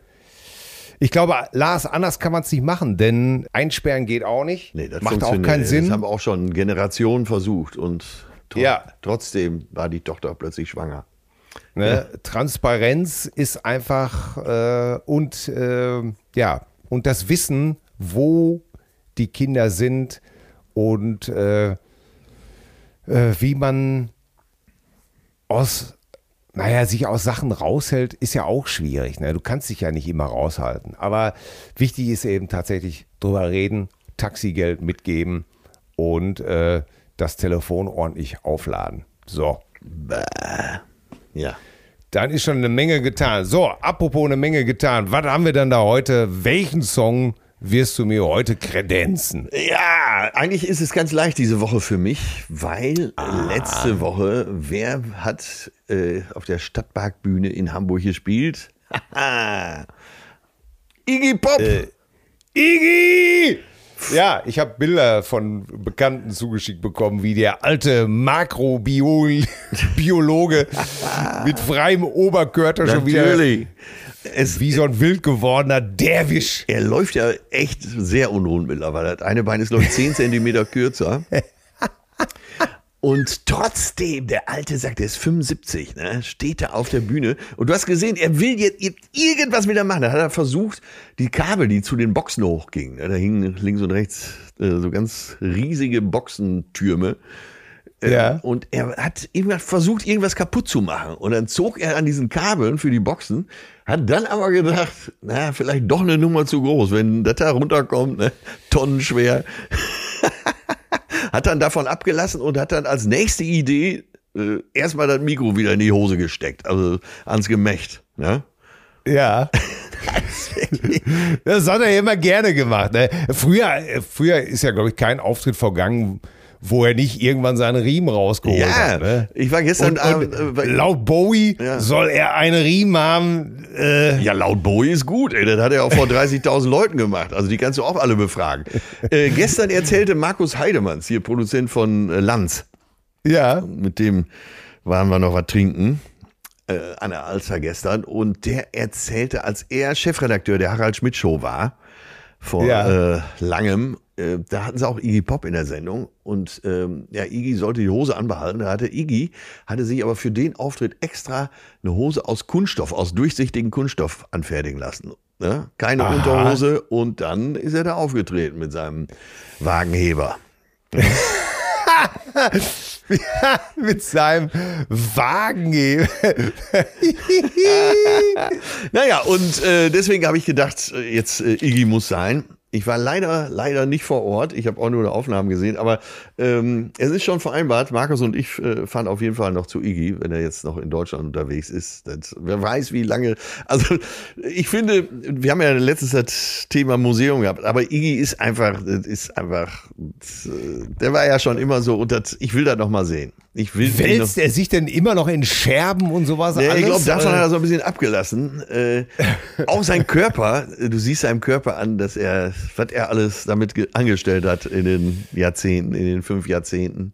Ich glaube, Lars, anders kann man es nicht machen, denn einsperren geht auch nicht. Nee, das Macht auch keinen. Sinn. Das haben auch schon Generationen versucht und tro Ja. trotzdem war die Tochter plötzlich schwanger. Ne? Transparenz ist einfach äh, und äh, ja und das Wissen, wo die Kinder sind und äh, äh, wie man aus naja, sich aus Sachen raushält, ist ja auch schwierig. Ne? Du kannst dich ja nicht immer raushalten. Aber wichtig ist eben tatsächlich drüber reden, Taxigeld mitgeben und äh, das Telefon ordentlich aufladen. So. Ja. Dann ist schon eine Menge getan. So, apropos eine Menge getan. Was haben wir denn da heute? Welchen Song wirst du mir heute kredenzen? Ja, eigentlich ist es ganz leicht diese Woche für mich, weil Ah. letzte Woche, wer hat äh, auf der Stadtparkbühne in Hamburg gespielt? Iggy Pop! Äh. Iggy! Ja, ich habe Bilder von Bekannten zugeschickt bekommen, wie der alte Makrobiologe mit freiem Oberkörper schon wieder Natürlich. Es, wie so ein wild gewordener Derwisch. er läuft ja echt sehr unrund mittlerweile. Das eine Bein ist, glaube ich, 10 Zentimeter kürzer. Und trotzdem, der Alte sagt, er ist 75, ne, steht da auf der Bühne. Und du hast gesehen, er will jetzt irgendwas wieder machen. Da hat er versucht, die Kabel, die zu den Boxen hochgingen, ne, da hingen links und rechts äh, so ganz riesige Boxentürme. Äh, Ja. Und er hat irgendwas versucht, irgendwas kaputt zu machen. Und dann zog er an diesen Kabeln für die Boxen, hat dann aber gedacht, na, vielleicht doch eine Nummer zu groß, wenn das da runterkommt, ne, tonnenschwer. hat dann davon abgelassen und hat dann als nächste Idee äh, erstmal das Mikro wieder in die Hose gesteckt, also ans Gemächt. Ne? Ja. Das hat er immer gerne gemacht. Ne? Früher, früher ist ja, glaube ich, kein Auftritt vergangen, wo er nicht irgendwann seinen Riemen rausgeholt Ja, hat. Ne? ich war gestern Und, Abend. und äh, laut Bowie Ja. soll er einen Riemen haben. Äh, Ja, laut Bowie ist gut, ey. Das hat er auch vor 30.000 Leuten gemacht. Also die kannst du auch alle befragen. Äh, gestern erzählte Markus Heidemanns, hier Produzent von äh, Lanz, ja. mit dem waren wir noch was trinken äh, an der Alster gestern. Und der erzählte, als er Chefredakteur der Harald Schmidt Show war, vor Ja. äh, langem, äh, da hatten sie auch Iggy Pop in der Sendung. Und ähm, ja, Iggy sollte die Hose anbehalten. Da hatte Iggy, hatte sich aber für den Auftritt extra eine Hose aus Kunststoff, aus durchsichtigen Kunststoff anfertigen lassen. Ne? Keine Aha. Unterhose. Und dann ist er da aufgetreten mit seinem Wagenheber. Mit seinem Wagen. Naja, und äh, deswegen habe ich gedacht, äh, jetzt äh, Iggy muss sein. Ich war leider, leider nicht vor Ort. Ich habe auch nur Aufnahmen gesehen, aber ähm, es ist schon vereinbart. Markus und ich äh, fahren auf jeden Fall noch zu Iggy, wenn er jetzt noch in Deutschland unterwegs ist. Das, wer weiß, wie lange. Also ich finde, wir haben ja letztens das Thema Museum gehabt, aber Iggy ist einfach, ist einfach, äh, der war ja schon immer so das, ich will das noch mal sehen. Ich will Wälzt er sich denn immer noch in Scherben und sowas? ja, alles? ich glaube, davon Äh, hat er so ein bisschen abgelassen. Äh, auch sein Körper, äh, du siehst seinem Körper an, dass er, was er alles damit ge- angestellt hat in den Jahrzehnten, in den fünf Jahrzehnten.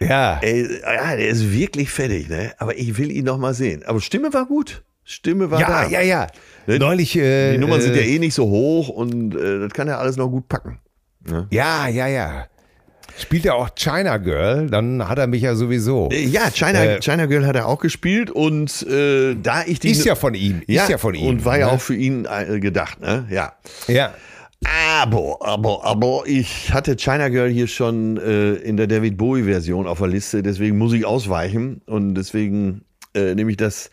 ja. Ey, ja, der ist wirklich fertig, ne? Aber ich will ihn noch mal sehen. Aber Stimme war gut. Stimme war Ja, da. ja, ja. Ne? Neulich. Äh, Die Nummern sind ja äh, eh nicht so hoch und äh, das kann er alles noch gut packen. Ne? Ja, ja, ja. Spielt er auch China Girl, dann hat er mich ja sowieso. Äh, Ja, China, Äh, China Girl hat er auch gespielt und äh, da ich die. Ist ja von ihm. Ist ja von ihm. Und war ja ne? auch für ihn äh, gedacht, ne? Ja. Ja. Aber, aber, aber ich hatte China Girl hier schon äh, in der David Bowie-Version auf der Liste, deswegen muss ich ausweichen und deswegen äh, nehme ich das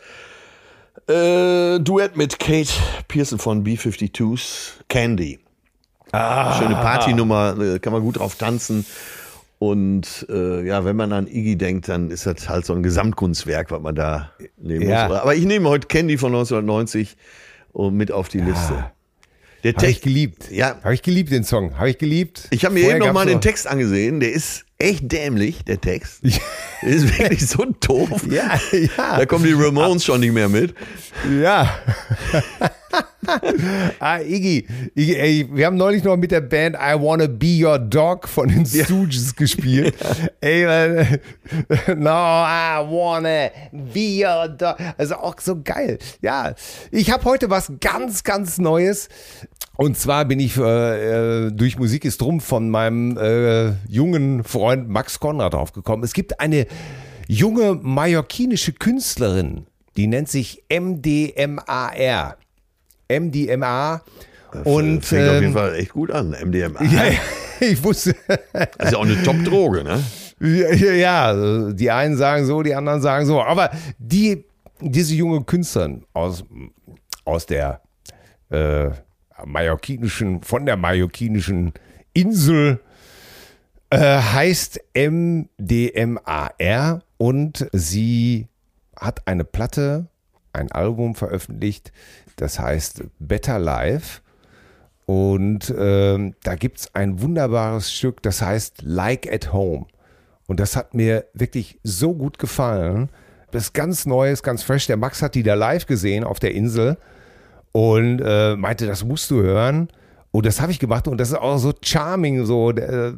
äh, Duett mit Kate Pearson von B-52s Candy. Ah. Schöne Partynummer, äh, kann man gut drauf tanzen. Und äh, ja, wenn man an Iggy denkt, dann ist das halt so ein Gesamtkunstwerk, was man da nehmen Ja. muss. Aber ich nehme heute Candy von 1990 und mit auf die Liste. Der Habe ich Text, geliebt. Ja. Habe ich geliebt, den Song. Habe ich geliebt. ich habe mir Vorher eben noch mal gab's den Text angesehen. Der ist echt dämlich, der Text. Der ist wirklich so doof. Ja, ja. Da kommen die Ramones schon nicht mehr mit. Ja. ah, Iggy, Iggy ey, wir haben neulich noch mit der Band I Wanna Be Your Dog von den Stooges gespielt. Ey, weil, no, I wanna be your dog. Also auch so geil. Ja, ich habe heute was ganz, ganz Neues. Und zwar bin ich äh, äh, durch Musik ist drum von meinem äh, jungen Freund Max Konrad draufgekommen. Es gibt eine junge mallorquinische Künstlerin, die nennt sich MDMAR. MDMA. Und Fängt auf jeden ähm, Fall echt gut an, MDMA. ja, ich wusste, Das ist ja auch eine Top-Droge, ne? ja, ja, ja, die einen sagen so, die anderen sagen so. Aber die, diese junge Künstlerin aus, aus der äh, mallorquinischen, von der mallorquinischen Insel äh, heißt MDMAR und sie hat eine Platte, ein Album veröffentlicht, das heißt Better Life. Und ähm, da gibt es ein wunderbares Stück, das heißt Like at Home. Und das hat mir wirklich so gut gefallen. Das ist ganz Neues, ganz fresh. Der Max hat die da live gesehen auf der Insel und äh, meinte, das musst du hören. Und das habe ich gemacht und das ist auch so charming. So, äh,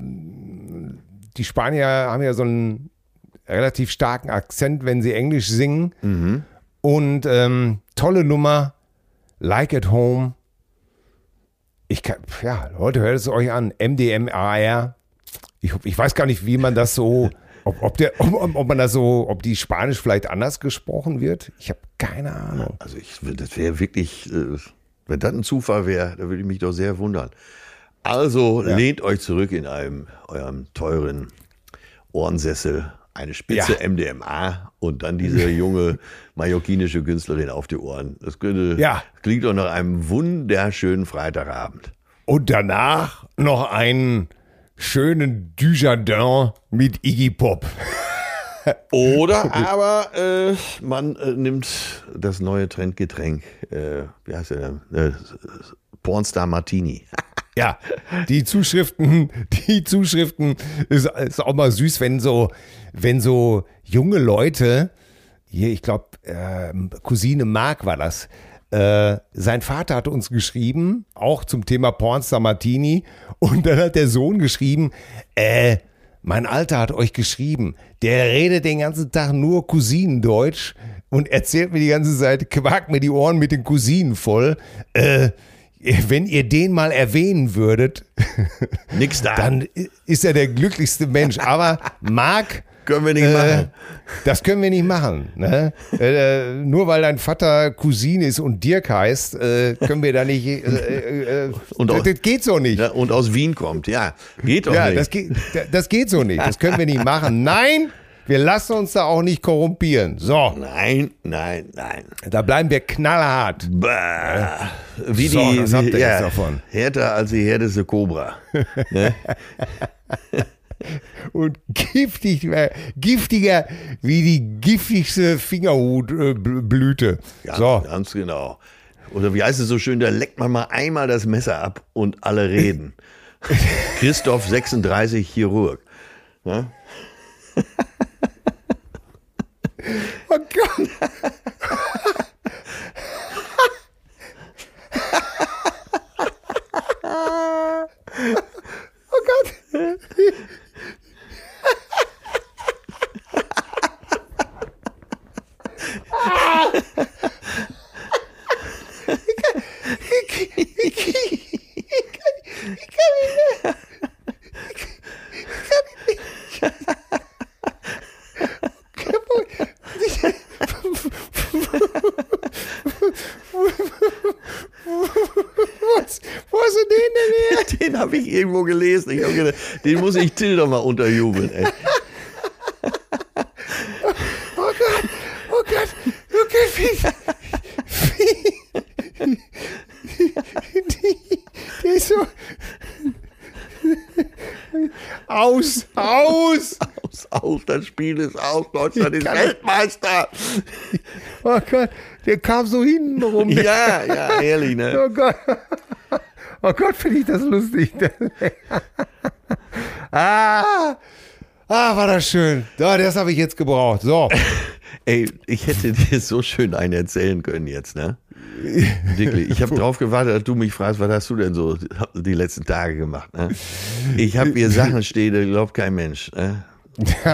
die Spanier haben ja so einen relativ starken Akzent, wenn sie Englisch singen. Und ähm, tolle Nummer, Like at Home. Ich kann, ja, Leute, hört es euch an. MDMAR. Ich, ich weiß gar nicht, wie man das so, ob, ob, der, ob, ob man das so, ob die Spanisch vielleicht anders gesprochen wird. Ich habe keine Ahnung. Also ich, das wäre wirklich, äh, wenn das ein Zufall wäre, da würde ich mich doch sehr wundern. Also lehnt euch zurück in einem eurem teuren Ohrensessel, eine Spitze Ja. MDMA und dann diese junge mallorquinische Künstlerin auf die Ohren. Das könnte, Ja. klingt doch nach einem wunderschönen Freitagabend. Und danach noch einen schönen Dujardin mit Iggy Pop. Oder aber äh, man äh, nimmt das neue Trendgetränk, äh, wie heißt der? Äh, Pornstar Martini. Ja, die Zuschriften, die Zuschriften ist, ist auch mal süß, wenn so, wenn so junge Leute, hier, ich glaube, äh, Cousine Mark war das, äh, sein Vater hat uns geschrieben, auch zum Thema Pornstar Martini, und dann hat der Sohn geschrieben, äh, mein Alter hat euch geschrieben, der redet den ganzen Tag nur Cousinendeutsch und erzählt mir die ganze Zeit, quakt mir die Ohren mit den Cousinen voll. Äh, wenn ihr den mal erwähnen würdet, Nix da. dann ist er der glücklichste Mensch. Aber Marc, Können wir nicht äh, machen. das können wir nicht machen. Ne? Äh, nur weil dein Vater Cousine ist und Dirk heißt, äh, können wir da nicht. Äh, äh, äh, Und das, auch- das geht so nicht. Ja, und aus Wien kommt, ja. Geht doch Ja, nicht. das geht, das geht so nicht. Das können wir nicht machen. Nein, wir lassen uns da auch nicht korrumpieren. So, nein, nein, nein. da bleiben wir knallhart. Bah. Wie So, die, das habt ihr wie, jetzt davon. Härter als die härteste Cobra. Und giftig, äh, giftiger wie die giftigste Fingerhutblüte. Ja, So, ganz genau. Oder wie heißt es so schön, da leckt man mal einmal das Messer ab und alle reden. Christoph 36 Chirurg. Ja? oh Gott. oh Gott. Ich kann nicht mehr. Ich kann nicht Habe ich irgendwo gelesen. Ich hab gedacht, den muss ich Till doch mal unterjubeln. Ey. Oh Gott, oh Gott, Gott, wie, wie, die, ist so, aus, aus, Aus, aus, das Spiel ist aus. Deutschland ist Weltmeister. oh Gott, der kam so hinten rum. Ja, ja, ehrlich, ne? Oh Gott. Oh Gott, finde ich das lustig. ah, ah, war das schön. Ja, das habe ich jetzt gebraucht. So. Ey, ich hätte dir so schön einen erzählen können jetzt, ne? Wirklich. Ich habe drauf gewartet, dass du mich fragst, was hast du denn so die letzten Tage gemacht, ne? Ich habe hier Sachen stehen, da glaubt kein Mensch, ne?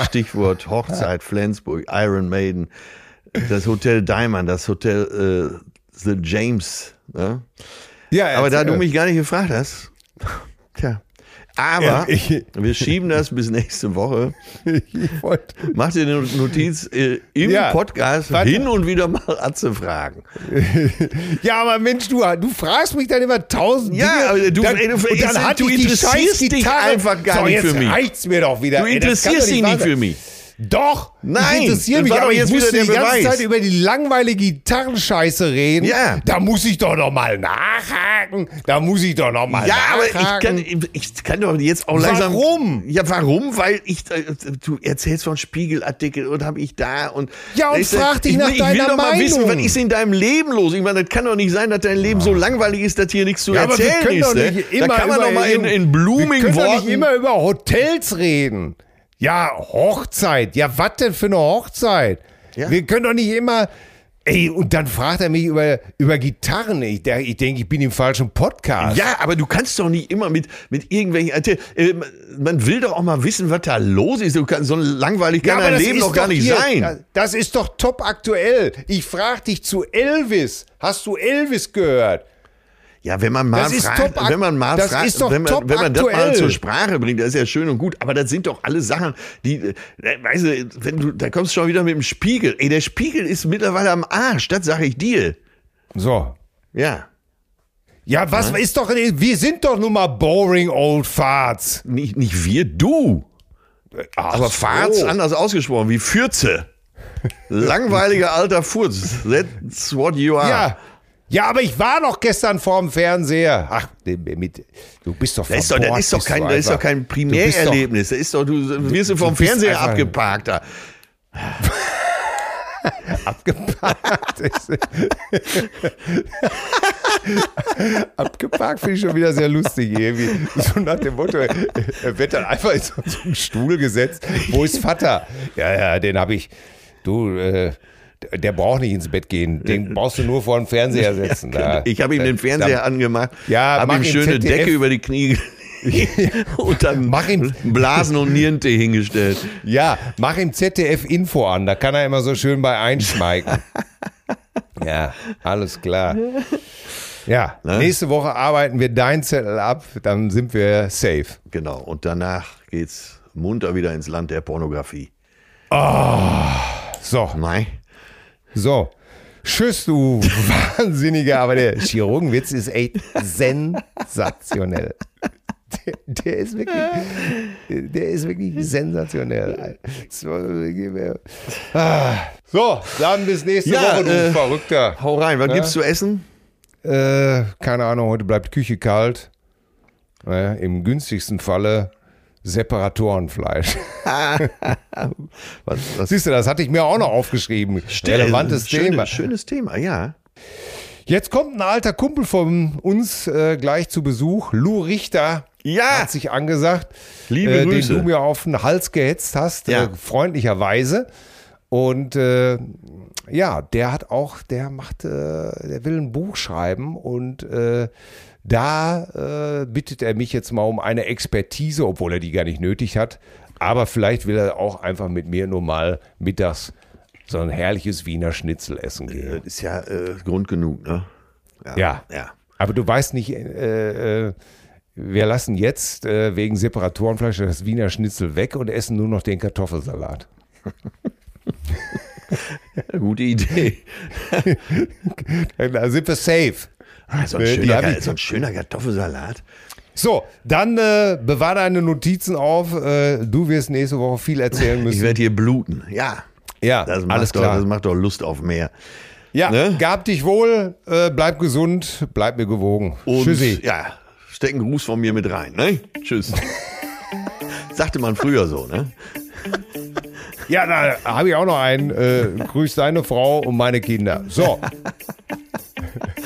Stichwort Hochzeit, Flensburg, Iron Maiden, das Hotel Diamond, das Hotel äh, The James, ne? Ja, Aber da du mich gar nicht gefragt hast, tja. Aber Ja, ich- wir schieben das bis nächste Woche. ich wollte. Mach dir eine Notiz äh, im Ja, Podcast warte. hin und wieder mal Atze fragen. Ja, aber Mensch, du, du fragst mich dann immer tausend Ja, Dinge. aber du- dann, ey, du- und dann hatte du interessierst dich einfach gar so, nicht für mich. reicht's mir doch wieder. Du interessierst dich nicht sein. für mich. Doch, Nein, ich interessiere das mich, doch aber ich jetzt musste wieder die ganze Beweis. Zeit über die langweilige Gitarrenscheiße reden. Ja. Da muss ich doch noch mal nachhaken. Da muss ich doch noch mal Ja, aber nachhaken. ich kann, ich kann doch jetzt auch langsam. Warum? Ja, warum? Weil ich, äh, du erzählst von Spiegelartikel und habe ich da und. Ja, und Ich- frag dich ich, nach ich deiner will doch mal wissen, was Meinung. ist in deinem Leben los? Ich meine, das kann doch nicht sein, dass dein Leben so langweilig ist, dass hier nichts zu Ja, aber wir erzählen können ist. doch ne? nicht immer da kann man doch mal in, in Wir blooming können doch Worten. nicht immer über Hotels reden. Ja, Hochzeit. Ja, was denn für eine Hochzeit? Ja. Wir können doch nicht immer. Ey, und dann fragt er mich über, über Gitarren. Ich, der- ich denke, ich bin im falschen Podcast. Ja, aber du kannst doch nicht immer mit, mit irgendwelchen. Äh, Man will doch auch mal wissen, was da los ist. Du kannst, so langweilig kann aber dein Leben doch gar nicht hier- sein. Das ist doch top aktuell. Ich frage dich zu Elvis. Hast du Elvis gehört? Ja, wenn man mal Das ist fragt, wenn man mal das fragt, ist doch wenn man, top wenn man das mal aktuell. zur Sprache bringt, das ist ja schön und gut. Aber das sind doch alle Sachen, die, äh, weißt du, wenn du, da kommst du schon wieder mit dem Spiegel. Ey, der Spiegel ist mittlerweile am Arsch, das sage ich dir. So. Ja. Ja, was ist doch. Wir sind doch nun mal boring old farts. Nicht, nicht wir, du. Ach Aber so. Farz anders ausgesprochen, wie Fürze. Langweiliger alter Furz. That's what you are. Ja. Ja, aber ich war doch gestern vorm Fernseher. Ach, mit, du bist doch Das ist doch, das ist doch kein, das ist doch kein Du bist Primärerlebnis. Das ist doch, du wirst du vom Fernseher abgeparkt da. abgeparkt. abgeparkt finde ich schon wieder sehr lustig irgendwie. So nach dem Motto, er wird dann einfach in so so einen Stuhl gesetzt. Wo ist Vater? Ja, ja, den habe ich. Du, äh, der braucht nicht ins Bett gehen. Den brauchst du nur vor den Fernseher setzen. Da- Ich habe ihm den Fernseher da- angemacht, Ja, habe ihm schöne ZDF. Decke über die Knie und dann Mach ihm- Blasen und Nierentee hingestellt. Ja, mach ihm ZDF-Info an, da kann er immer so schön bei einschmeiken. ja, alles klar. Ja, Ne? nächste Woche arbeiten wir dein Zettel ab, dann sind wir safe. Genau. Und danach geht's munter wieder ins Land der Pornografie. So, Nein. So. Tschüss, du Wahnsinniger, aber der Chirurgenwitz ist echt sensationell. Der, der ist wirklich, der ist wirklich sensationell. So, dann bis nächste Ja, Woche, du äh, Verrückter. Hau rein. Was Ja. gibt's zu essen? Äh, keine Ahnung, heute bleibt Küche kalt. Naja, Im günstigsten Falle Separatorenfleisch. Was, was Siehst du, das hatte ich mir auch noch aufgeschrieben. Relevantes schöne, Thema. Schönes Thema, ja. Jetzt kommt ein alter Kumpel von uns äh, gleich zu Besuch. Lou Richter Ja. hat sich angesagt, Liebe äh, den Grüße. du mir auf den Hals gehetzt hast, Ja. äh, freundlicherweise. Und äh, ja, der hat auch, der macht, äh, der will ein Buch schreiben und äh, da äh, bittet er mich jetzt mal um eine Expertise, obwohl er die gar nicht nötig hat. Aber vielleicht will er auch einfach mit mir nur mal mittags so ein herrliches Wiener Schnitzel essen gehen. Das ist ja äh, Grund genug, ne? Ja. Ja. Aber du weißt nicht, äh, äh, wir lassen jetzt äh, wegen Separatorenfleisch das Wiener Schnitzel weg und essen nur noch den Kartoffelsalat. Gute Idee. Da sind wir safe. Ah, so, ein die schöner, ich- so ein schöner Kartoffelsalat. So, dann äh, bewahr deine Notizen auf. Äh, du wirst nächste Woche viel erzählen Ich müssen. werde hier bluten. Ja. Ja, Das alles doch, klar. das macht doch Lust auf mehr. ja, ne? gab dich wohl, äh, bleib gesund, bleib mir gewogen. Und Tschüssi. ja, steck einen Gruß von mir mit rein. Ne? Tschüss. Sagte man früher so, ne? Ja, da habe ich auch noch einen. Äh, grüß deine Frau und meine Kinder. So,